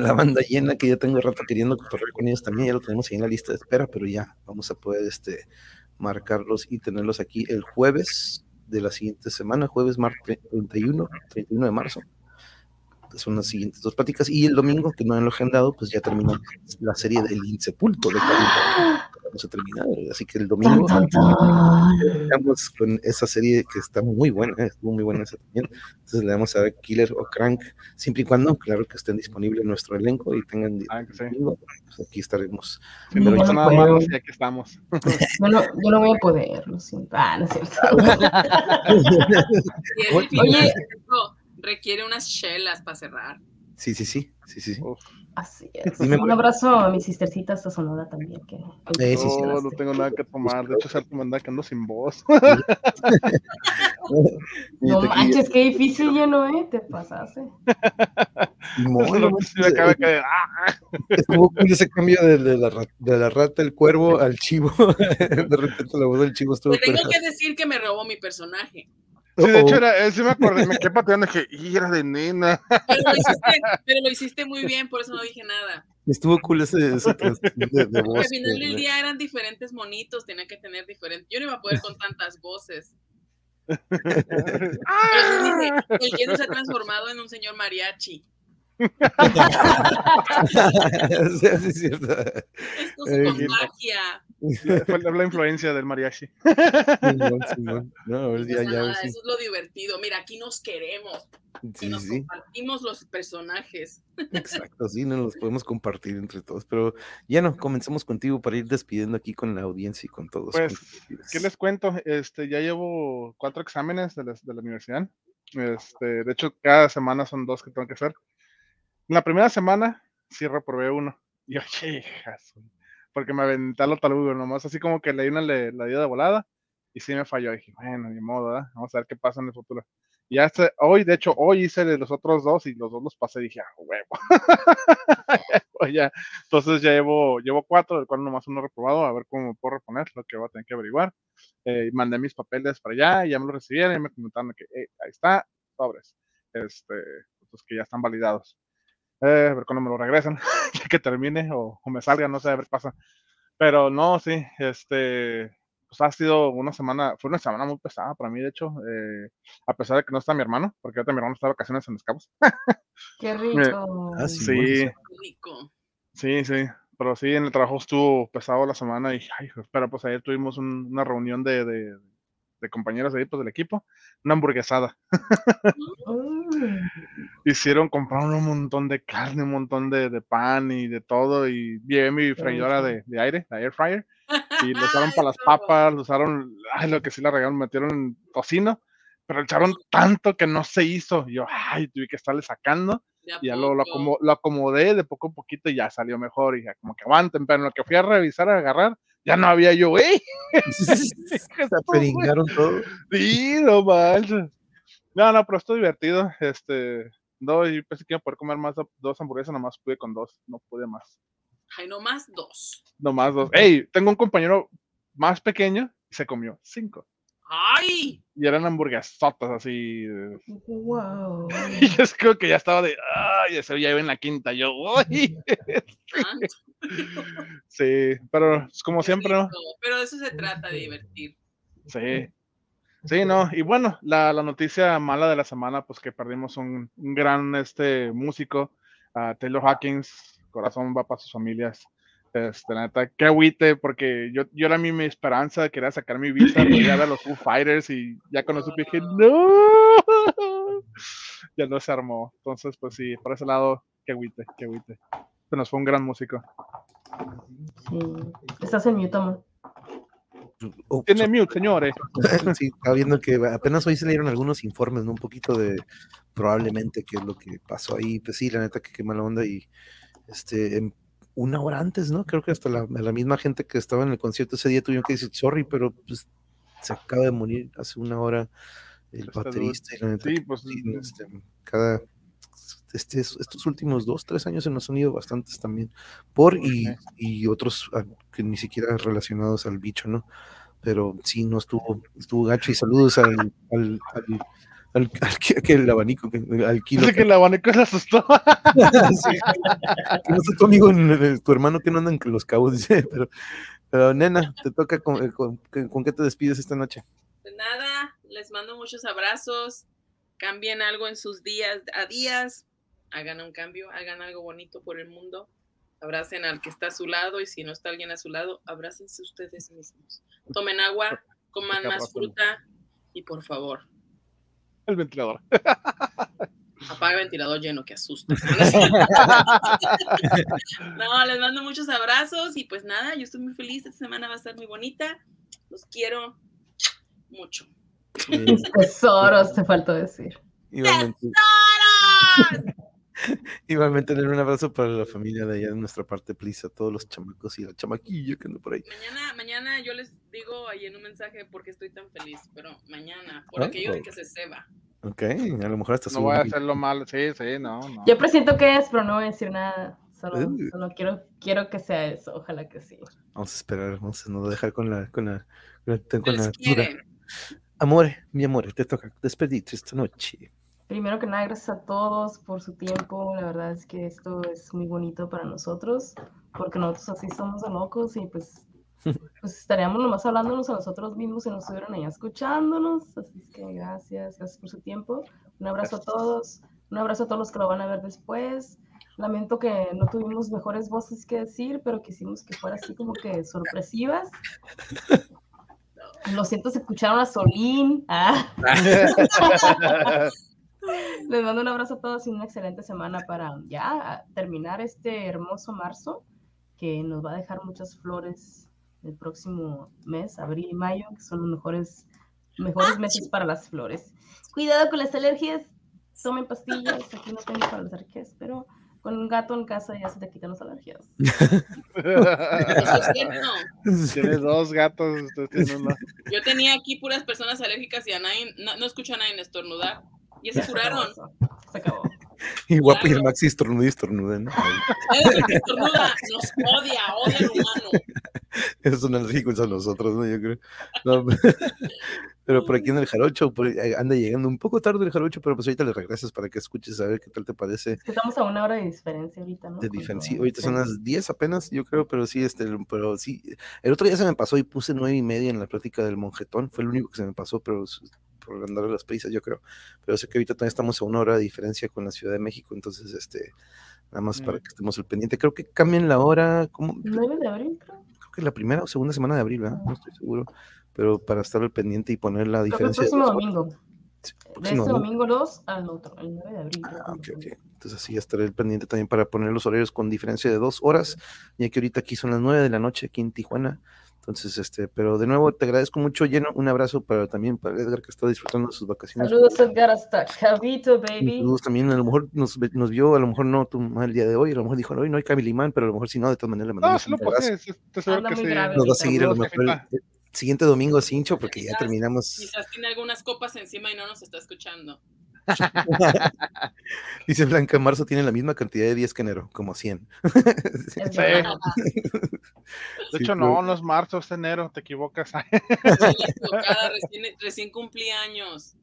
la banda llena que ya tengo rato queriendo cotorrear con ellos también, ya lo tenemos ahí en la lista de espera, pero ya vamos a poder este marcarlos y tenerlos aquí el jueves de la siguiente semana, jueves mar 31, 31 de marzo. Son las siguientes dos pláticas. Y el domingo, que no han lo agendado, pues ya terminamos la serie del Insepulto de Cali. Vamos a terminar. Así que el domingo. Estamos con esa serie que está muy buena, ¿eh? estuvo muy buena esa también. Entonces le vamos a dar Killer o Crank, siempre y cuando, claro, que estén disponibles en nuestro elenco y tengan Ah, sí. pues aquí estaremos. Si no Pero pasa yo no nada puedo. malo, sí, aquí estamos. Yo no, yo no voy a poder, lo siento. Ah, no es cierto. Oye. Requiere unas chelas para cerrar. Sí, sí, sí, sí, sí. Uf, Así es. Un abrazo a mi sistercita hasta Sonora también. Que, Eh, sí, sí. no, no tengo nada que tomar. De hecho, es me anda que ando sin voz. No manches, qué difícil lleno, ¿eh? Te pasaste. No sí acaba. ¡Ah! Estuvo cool ese cambio de, de la, de la rata, el cuervo al chivo. De repente la voz del chivo estuvo Te tengo que decir que me robó mi personaje. Sí, de hecho, era, sí me acordé, me quedé pateando y era de nena. Pero lo hiciste, pero lo hiciste muy bien, por eso no dije nada. estuvo cool ese, ese de, de Porque voz. al final de- del día eran diferentes monitos, tenía que tener diferentes. Yo no iba a poder con tantas voces. Pero dije, el lleno se ha transformado en un señor mariachi. sí, sí, es cierto. Esto se Eh, contagia. Fue la, la influencia del mariachi. No, ya, pasa ya, nada, Eso es lo divertido. Mira, aquí nos queremos y Sí, nos sí, compartimos los personajes. exacto, sí, nos los podemos compartir entre todos, pero ya no, comencemos contigo para ir despidiendo aquí con la audiencia y con todos. Pues, ¿Qué les cuento? Este, ya llevo cuatro exámenes de la, de la universidad. Este, de hecho, cada semana son dos que tengo que hacer. En la primera semana sí reprobé uno. Y oye, hijas, porque me aventé a lo talugo, nomás así como que leí una le, la ida de volada y sí me falló. dije, bueno, ni modo, ¿verdad? Vamos a ver qué pasa en el futuro. Y ya este, hoy, de hecho, hoy hice los otros dos y los dos los pasé. Dije, ah, huevo. Ya, entonces ya llevo, llevo cuatro, del cual nomás uno reprobado, a ver cómo puedo reponer, lo que voy a tener que averiguar. Eh, mandé mis papeles para allá, y ya me lo recibieron y me comentaron que "Eh, ahí está, sobres, este, pues que ya están validados. Eh, a ver cuándo me lo regresan, ya que termine o, o me salga, no sé, a ver qué pasa. Pero no, sí, este, pues ha sido una semana, fue una semana muy pesada para mí, de hecho, eh, a pesar de que no está mi hermano, porque ahorita mi hermano está de vacaciones en Los Cabos. Qué rico. Ah, sí, Sí, rico. Sí, sí, pero sí, en el trabajo estuvo pesado la semana y, ay, pero pues ayer tuvimos un- una reunión de, de, de compañeros de ahí, pues del equipo, una hamburguesada. Mm. Hicieron, compraron un montón de carne, un montón de, de pan y de todo y llevé mi freidora de, de aire, la air fryer, y lo usaron para las papas, lo usaron, ay, lo que sí la regaron, metieron tocino, pero echaron tanto que no se hizo. Y yo, ay, tuve que estarle sacando. ¿De a Y ya lo, lo acomodé de poco a poquito y ya salió mejor. Y ya como que aguanten, pero en lo que fui a revisar, a agarrar, ya no había yo, güey. Se aperingaron todo. Sí, no manches. No, no, pero estoy divertido. Este, no, y pensé que iba a poder comer más dos hamburguesas, nomás pude con dos, no pude más. Ay, no más dos. Nomás dos. Ey, tengo un compañero más pequeño y se comió cinco. ¡Ay! Y eran hamburguesotas así. de- Wow. Y es creo que ya estaba de, ay, ese ya iba en la quinta. Yo, uy. Sí, pero es como siempre, ¿no? Pero de eso se trata, de divertir. Sí. Sí, no. Y bueno, la, la noticia mala de la semana, pues que perdimos un, un gran este músico, ah, Taylor Hawkins. Corazón va para sus familias. Este, la neta, qué agüite, porque yo, yo era mi, mi esperanza, quería sacar mi visa, para ir a los Foo Fighters y ya cuando supe dije, no, ya no se armó. Entonces, pues sí, por ese lado, qué agüite, qué agüite. Se nos fue un gran músico. Sí. Estás en mute, amor. Oh, Tiene mute, señores. Sí, estaba viendo que apenas hoy se leyeron algunos informes, ¿no? Un poquito de probablemente qué es lo que pasó ahí. Pues sí, la neta que qué mala onda. Y este, en una hora antes, ¿no? Creo que hasta la, la misma gente que estaba en el concierto ese día tuvieron que decir sorry, pero pues se acaba de morir hace una hora el baterista. Y la neta Sí, pues, este, cada este, estos últimos dos, tres años se nos han ido bastantes también, por y, otros ah, que ni siquiera relacionados al bicho, ¿no? Pero sí, no estuvo, estuvo gacho y saludos al, al, al, al, al que- que el abanico, que- al kilo. Dice que el abanico se asustó. Sí. Que no sé tu amigo, tu hermano que no anda en los cabos, dice, pero, pero nena, te toca con, eh, con, con qué te despides esta noche. Pues nada, les mando muchos abrazos. Cambien algo en sus días a días. Hagan un cambio, hagan algo bonito por el mundo. Abracen al que está a su lado y si no está alguien a su lado, abrácense ustedes mismos. Tomen agua, coman más fruta y por favor, El ventilador. apaga el ventilador lleno que asusta. No, les mando muchos abrazos y pues nada, yo estoy muy feliz. Esta semana va a estar muy bonita. Los quiero mucho. Tesoros, te faltó decir. igualmente, ¡Tesoros! igualmente tener un abrazo para la familia de allá de nuestra parte, please, a todos los chamacos y la chamaquilla que anda por ahí. Mañana, mañana yo les digo ahí en un mensaje por qué estoy tan feliz, pero mañana, por Ah, aquello de que se ceba. Ok, a lo mejor hasta No voy a hacerlo mal. Sí, sí, no, no. Yo presiento que es, pero no voy a decir nada. Solo, Uh. solo quiero, quiero que sea eso. Ojalá que sí. Vamos a esperar, vamos a no dejar con la, con la, con la, con la. Amore, mi amor, te toca despedirte esta noche. Primero que nada, gracias a todos por su tiempo. La verdad es que esto es muy bonito para nosotros, porque nosotros así somos de locos y pues, pues estaríamos nomás hablándonos a nosotros mismos si no estuvieran ahí escuchándonos. Así es que gracias, gracias por su tiempo. Un abrazo a todos, un abrazo a todos los que lo van a ver después. Lamento que no tuvimos mejores voces que decir, pero quisimos que fuera así como que sorpresivas. Lo siento, se escucharon a Solín. Ah. Les mando un abrazo a todos y una excelente semana para ya terminar este hermoso marzo que nos va a dejar muchas flores el próximo mes, abril y mayo, que son los mejores, mejores meses para las flores. Cuidado con las alergias, tomen pastillas, aquí no tengo para las alergias, pero con un gato en casa ya se te quitan las alergias. Eso es cierto. Tiene dos gatos. usted tiene uno. Yo tenía aquí puras personas alérgicas y a nadie, no, no escucho a nadie estornudar. Ya se curaron. Se acabó. Y guapo y el. Maxi estornuda y estornuda, ¿no? Estornuda nos odia, odia al humano. Esos son alérgicos a nosotros, ¿no? Yo creo. No, pero por aquí en el Jarocho, por ahí anda llegando un poco tarde el Jarocho, pero pues ahorita le regresas para que escuches a ver qué tal te parece. Es estamos a una hora de diferencia ahorita, ¿no? De diferencia. Ahorita son las 10 apenas, yo creo, pero sí, este, pero sí. El otro día se me pasó y puse nueve y media en la plática del monjetón. Fue el único que se me pasó, pero por andar a las prisas, yo creo. Pero sé que ahorita también estamos a una hora de diferencia con la Ciudad de México, entonces, este, nada más para Mm. que estemos al pendiente. Creo que cambian la hora, como, 9 de abril, creo. creo que la primera o segunda semana de abril, ¿verdad? No estoy seguro. Pero para estar al pendiente y poner la Creo que el diferencia. de próximo domingo. Sí, De este domingo. domingo 2 al otro, el 9 de abril. Ah, que ok, es. ok. Entonces así estaré al pendiente también para poner los horarios con diferencia de dos horas, ya que ahorita aquí son las nueve de la noche aquí en Tijuana. Entonces, este, pero de nuevo te agradezco mucho, lleno, un abrazo para también para Edgar que está disfrutando de sus vacaciones. Saludos, Edgar, hasta Javito, baby. Saludos también, a lo mejor nos, nos vio, a lo mejor no tu mamá el día de hoy, a lo mejor dijo, hoy no hay Camilimán, pero a lo mejor si no, de todas maneras le No, mandamos lo un abrazo. puse, sí, te aseguro Anda que sí. grave Nos va a seguir a lo Saludos, mejor el, el siguiente domingo, Cincho, porque ya Quizás- terminamos. Quizás tiene algunas copas encima y no nos está escuchando. Dice Blanca, marzo tiene la misma cantidad de días que enero, como 100. Es Sí. De hecho, no, no es marzo, es enero, te equivocas. Estoy equivocada, recién, recién cumplí años.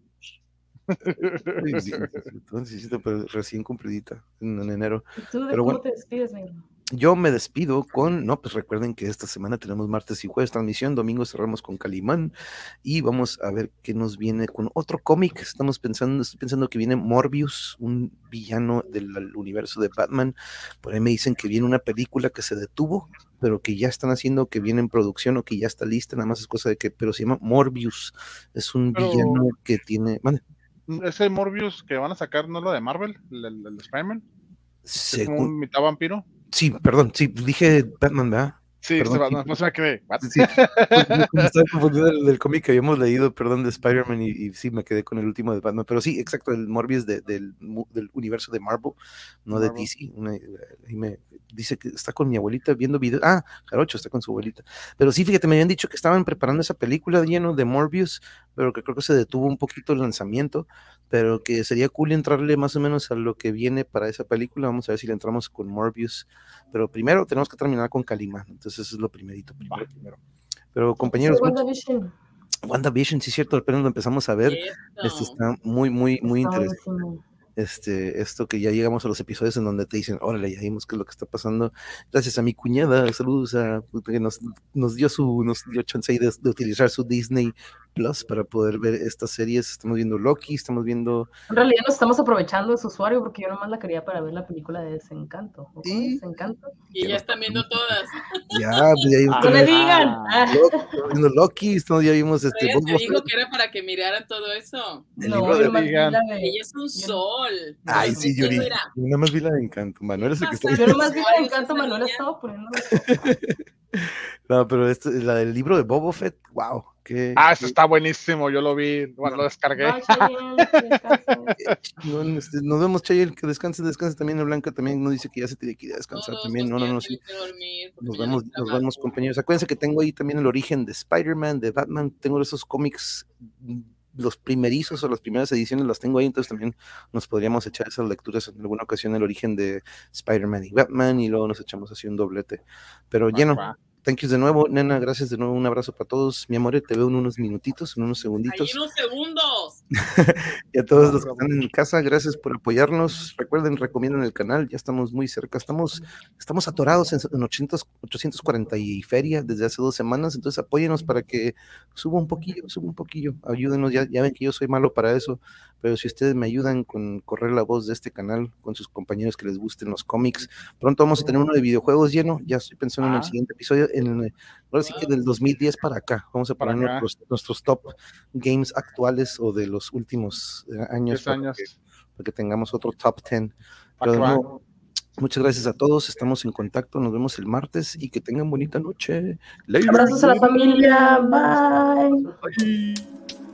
Sí, sí, sí, entonces, sí, pero recién cumplidita en, en enero. ¿Y tú de Pero cómo bueno. te despides, negro? Yo me despido con, no, pues recuerden que esta semana tenemos martes y jueves transmisión, domingo cerramos con Calimán y vamos a ver qué nos viene con otro cómic. Estamos pensando, estoy pensando que viene Morbius, un villano del universo de Batman. Por ahí me dicen que viene una película que se detuvo, pero que ya están haciendo, que viene en producción o que ya está lista, nada más es cosa de que, pero se llama Morbius. Es un Pero- villano que tiene, mande, Ese Morbius que van a sacar, ¿no es lo de Marvel? ¿El, el, el Spider-Man? ¿Es como según- un mitad vampiro? Sí, perdón, sí, dije Batman, ¿verdad? Sí, Perdón, sí. no, se me quedé. estaba confundiendo del, del cómic que habíamos leído, perdón, de Spider-Man, y, y sí, me quedé con el último de Batman. Pero sí, exacto, el Morbius de- del, universo de Marvel, no de. DC. Una- ahí me dice que está con mi abuelita viendo videos. Ah, Jarocho está con su abuelita. Pero sí, fíjate, me habían dicho que estaban preparando esa película lleno de Morbius, pero que creo que se detuvo un poquito el lanzamiento, pero que sería cool entrarle más o menos a lo que viene para esa película. Vamos a ver si le entramos con Morbius. Pero primero tenemos que terminar con Calimán, entonces eso es lo primerito, primero, primero. Pero compañeros, WandaVision. WandaVision, sí es cierto, apenas lo empezamos a ver. Este Esto. está muy, muy, muy interesante. Este, esto que ya llegamos a los episodios en donde te dicen, órale, ya vimos qué es lo que está pasando. Gracias a mi cuñada, saludos a que nos, nos dio su, nos dio chance ahí de, de utilizar su Disney Plus para poder ver estas series. Estamos viendo Loki, estamos viendo En realidad nos estamos aprovechando de su usuario porque yo nomás la quería para ver la película de Desencanto. Sí. Desencanto. Y ya están viendo todas. ya, pues, ya vimos No le digan. Ah. Ah, Loki, estamos viendo Loki, estamos- ya vimos este Ella te dijo que era para que miraran todo eso. el no, libro de la de- Ella es un sol. Ay, sí, Yuri. Yo nada más vi la de Encanto. Manuel es el que está Yo nomás vi Suárez, Desencanto, esa Manuela niña. estaba poniendo. No, pero este, la del libro de Boba Fett, wow, qué, Ah, eso está buenísimo, yo lo vi, bueno, lo descargué. Bye, este, nos vemos, Chayel, que descanse, descanse también. La Blanca también nos dice que ya se tiene que ir a descansar todos también. No, no, no, los sí. dormir, Nos vamos, es nos vamos, compañeros. Acuérdense que tengo ahí también el origen de Spider-Man, de Batman. Tengo esos cómics, mm, los primerizos o las primeras ediciones las tengo ahí, entonces también nos podríamos echar esas lecturas en alguna ocasión, el origen de Spider-Man y Batman, y luego nos echamos así un doblete. Pero lleno. Thank yous de nuevo, nena, gracias de nuevo, un abrazo para todos. Mi amor, te veo en unos minutitos, en unos Ahí segunditos. unos segundos. Y a todos los que están en casa, gracias por apoyarnos. Recuerden, recomienden el canal, ya estamos muy cerca, estamos, estamos atorados en, en 800, 840 y feria desde hace dos semanas, entonces apóyenos para que suba un poquillo, suba un poquillo, ayúdenos, ya, ya ven que yo soy malo para eso, pero si ustedes me ayudan con correr la voz de este canal, con sus compañeros que les gusten los cómics, pronto vamos a tener uno de videojuegos lleno, ya estoy pensando en el siguiente episodio, en, el- ahora sí que del 2010 para acá, vamos a poner nuestros, nuestros top games actuales o de los últimos eh, años, 10 para años. que, para que tengamos otro top 10. Pa' Pero muchas gracias a todos, estamos en contacto, nos vemos el martes y que tengan bonita noche. Abrazos a la familia. Bye. Bye.